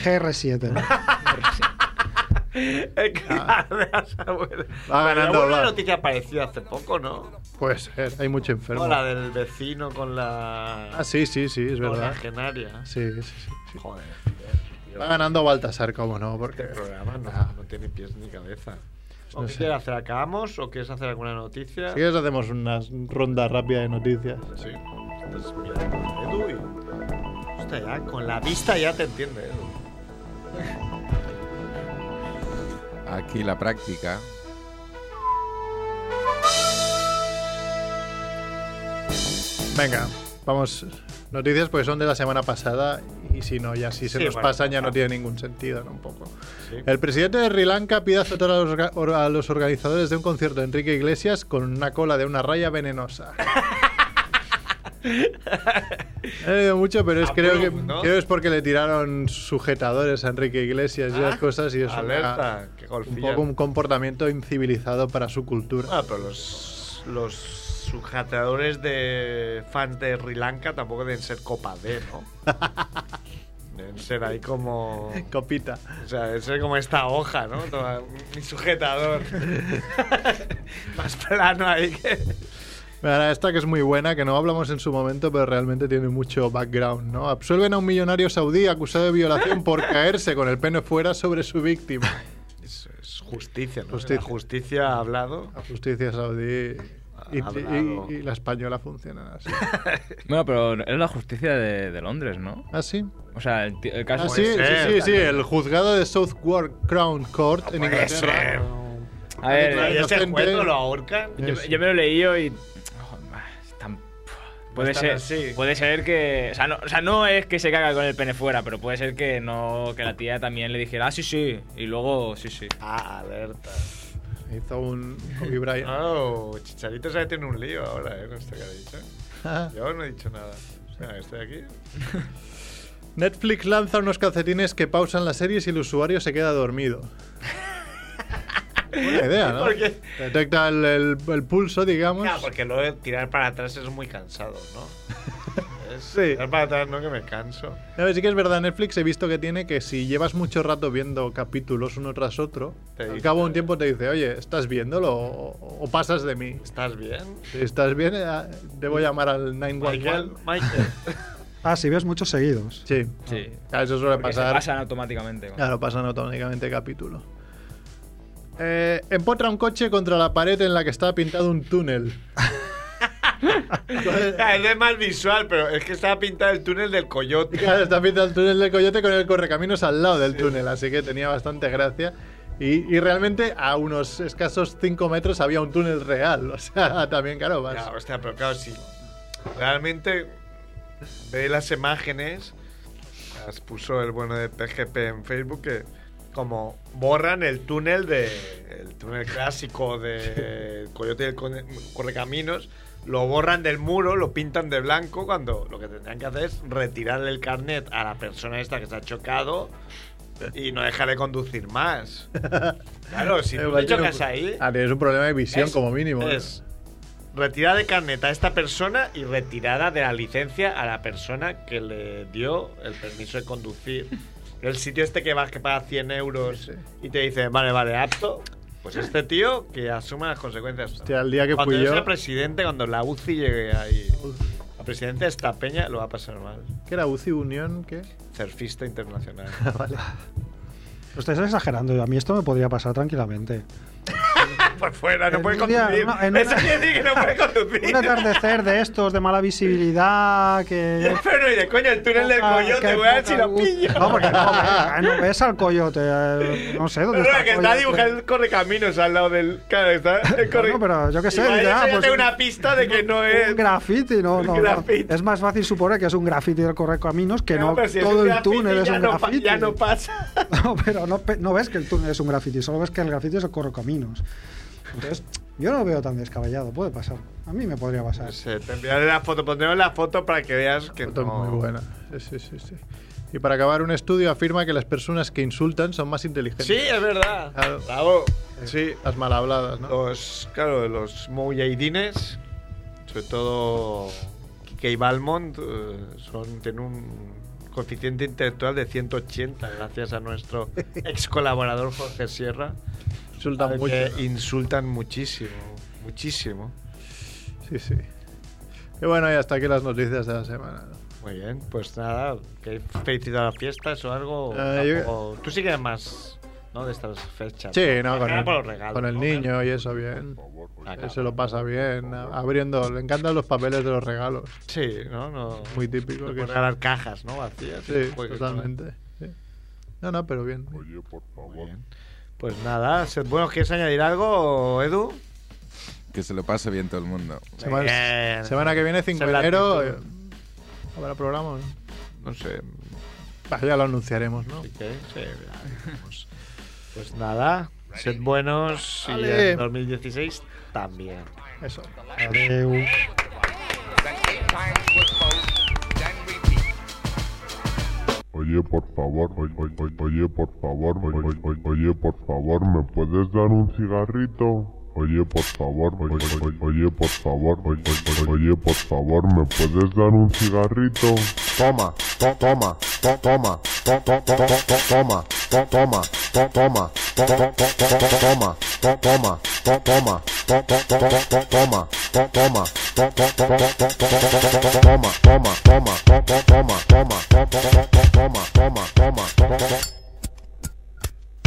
GR7 ¿no? El que abuelas. Va ganando, una noticia apareció hace poco, ¿no? Puede ser, hay mucho enfermo. O la del vecino con la. Ah, sí, sí, sí, es con verdad. la genaria. Sí, sí, sí. sí. Joder. Va ganando Baltasar, cómo no, porque... Este programa no, Ah. no tiene pies ni cabeza. ¿O No qué quieres hacer? ¿Acabamos o quieres hacer alguna noticia? Si quieres hacemos una ronda rápida de noticias. Sí. Estás mirando a Edu y... Hostia, ya con la vista ya te entiende, Edu. Aquí la práctica. Venga, vamos. Noticias pues son de la semana pasada y si no, ya si se Sí, nos bueno, pasan ya no tiene ningún sentido, ¿no? Un poco. Sí. El presidente de Sri Lanka pide azotar a los, a los organizadores de un concierto de Enrique Iglesias con una cola de una raya venenosa. He leído mucho, pero es, creo, que, ¿no? creo es porque le tiraron sujetadores a Enrique Iglesias y Ah, esas cosas y es Alerta, un poco un comportamiento incivilizado para su cultura. Ah, pero los, los sujetadores de fans de Sri Lanka tampoco deben ser copa D, ¿no? deben ser ahí como... Copita. O sea, debe ser como esta hoja, ¿no? Mi sujetador. Más plano ahí que... Esta que es muy buena, que no hablamos en su momento, pero realmente tiene mucho background, ¿no? Absuelven a un millonario saudí acusado de violación por caerse con el pene fuera sobre su víctima. Es, es justicia, ¿no? Justicia. La justicia ha hablado. La justicia saudí y, la española funcionan así. Bueno, pero es la justicia de, de Londres, ¿no? ¿Ah, sí? O sea, el, el caso Ah, sí, sí, ser, sí, sí, el juzgado de Southwark Crown Court en puede Inglaterra. ser. A ver, ¿Y ese cuento lo ahorcan? yo me lo leí y... Puede ser, así. puede ser que. O sea, no, o sea, no es que se caga con el pene fuera, pero puede ser que no. Que la tía también le dijera, ah, sí, sí. Y luego, sí, sí. Ah, alerta. Hizo un Kobe Bryant. Oh, Chicharito se tiene un lío ahora, ¿eh? No sé qué ha dicho. Yo no he dicho nada. Mira, estoy aquí. Netflix lanza unos calcetines que pausan las series y el usuario se queda dormido. Buena idea, ¿no? ¿Por qué? Detecta el, el- el pulso, digamos. Claro, porque luego de tirar para atrás es muy cansado, ¿no? Es Sí. Tirar para atrás, no que me canso. A ver, sí que es verdad, Netflix he visto que tiene que si llevas mucho rato viendo capítulos uno tras otro, Te al dice- cabo de un tiempo te dice, oye, ¿estás viéndolo o, o pasas de mí? ¿Estás bien? Si estás bien, debo llamar al Michael, 911. Michael. Ah, si ves muchos seguidos. Sí, Sí. Claro, eso suele Porque se pasar. pasan automáticamente. Claro, pasan automáticamente capítulo. Eh, empotra un coche contra la pared en la que estaba pintado un túnel. Ah, es de más visual, pero es que estaba pintado el túnel del coyote. Claro, está pintado el túnel del coyote con el correcaminos al lado del túnel, así que tenía bastante gracia. Y, y realmente a unos escasos 5 metros había un túnel real. O sea, también, claro, Ya, hostia, pero claro, si realmente ve las imágenes, las puso el bueno de PGP en Facebook, que como borran el túnel de el túnel clásico de Coyote y el Con- Correcaminos, lo borran del muro, lo pintan de blanco, cuando lo que tendrían que hacer es retirarle el carnet a la persona esta que se ha chocado y no dejarle conducir más. Claro, si tú te chocas ahí... Ah, tienes un problema de visión Es- como mínimo. ¿no? Es retirada de carnet a esta persona y retirada de la licencia a la persona que le dio el permiso de conducir. El sitio este que vas que paga 100 euros y te dice, vale, vale, apto. Pues este tío que asume las consecuencias. Hostia, el día que cuando fui yo presidente, cuando la UCI llegue ahí, la presidente de esta peña lo va a pasar mal. ¿Qué era UCI Unión? ¿Qué? Surfista internacional. vale. Lo estáis exagerando. A mí esto me podría pasar tranquilamente. Por fuera, no puede conducir. no, en Eso una- quiere decir que no puede conducir. Un atardecer de estos de mala visibilidad que. Pero no, y de coño, el túnel del coyote, voy a ver si lo pillo. No, porque no, no ves al coyote. eh, No sé dónde No, está. no, que está coyote. dibujado el correcaminos al lado del. Claro, está el corre... Bueno, pero yo qué sé, ah, ya pues una pista de que no es. Un graffiti, no, no, no. graffiti. Es más fácil suponer que es un graffiti del correcaminos que no, si todo el túnel es un no graffiti. ya no pasa. No, pero no, pe- no ves que el túnel es un graffiti, solo ves que el graffiti es el correcaminos. Entonces, yo no lo veo tan descabellado, puede pasar. A mí me podría pasar. No sé, te enviaré la foto, pondremos la foto para que veas que Foto no. muy buena. Sí, sí, sí, sí. Y para acabar, un estudio afirma que las personas que insultan son más inteligentes. Sí, es verdad. Claro. Bravo. Sí. Las mal habladas, ¿no? Los, claro, los mujahidines, sobre todo Kike y Balmont, eh, son, tienen un coeficiente intelectual de 180 gracias a nuestro ex colaborador Jorge Sierra. Insultan al mucho, que ¿no? insultan muchísimo, muchísimo. Sí, sí. Y bueno, y hasta aquí las noticias de la semana. Muy bien, pues nada, que felicitado a las fiestas o algo. Eh, yo- Tú sí que más, ¿no? De estas fechas. Sí, no, con el, por los regalos, con el ¿no? niño y eso bien. Él claro. se lo pasa bien, abriendo. Le encantan los papeles de los regalos. Sí, ¿no? no Muy típico. Que regalar cajas, ¿no? Vacías. Sí, totalmente. sí. No, no, pero bien. Oye, por favor. Pues nada, sed buenos, ¿quieres añadir algo, Edu? Que se lo pase bien todo el mundo. Semana, que viene, 5 Esa de enero. eh, ¿Habrá programa? no? No sé. Bah, ya lo anunciaremos, ¿no? ¿sí qué? Sí. Pues nada, sed buenos y en 2016 también. Eso. Oye, por favor, oye, oye, oye, por favor, oye, oye, oye, por favor, ¿me puedes dar un cigarrito? Oye, por favor, oye, por favor, oye, por favor, ¿me puedes dar un cigarrito? Toma, to- toma, to- toma, to- to- to- to- to- toma, to- toma, to- toma, to- to- to- to- to- toma, to- toma, to- toma, to- to- to- to- to- toma, to- toma, to- to- to- to- to- to- to- toma, toma, toma, to- to- toma, toma, to- to- to- to- toma, toma, toma,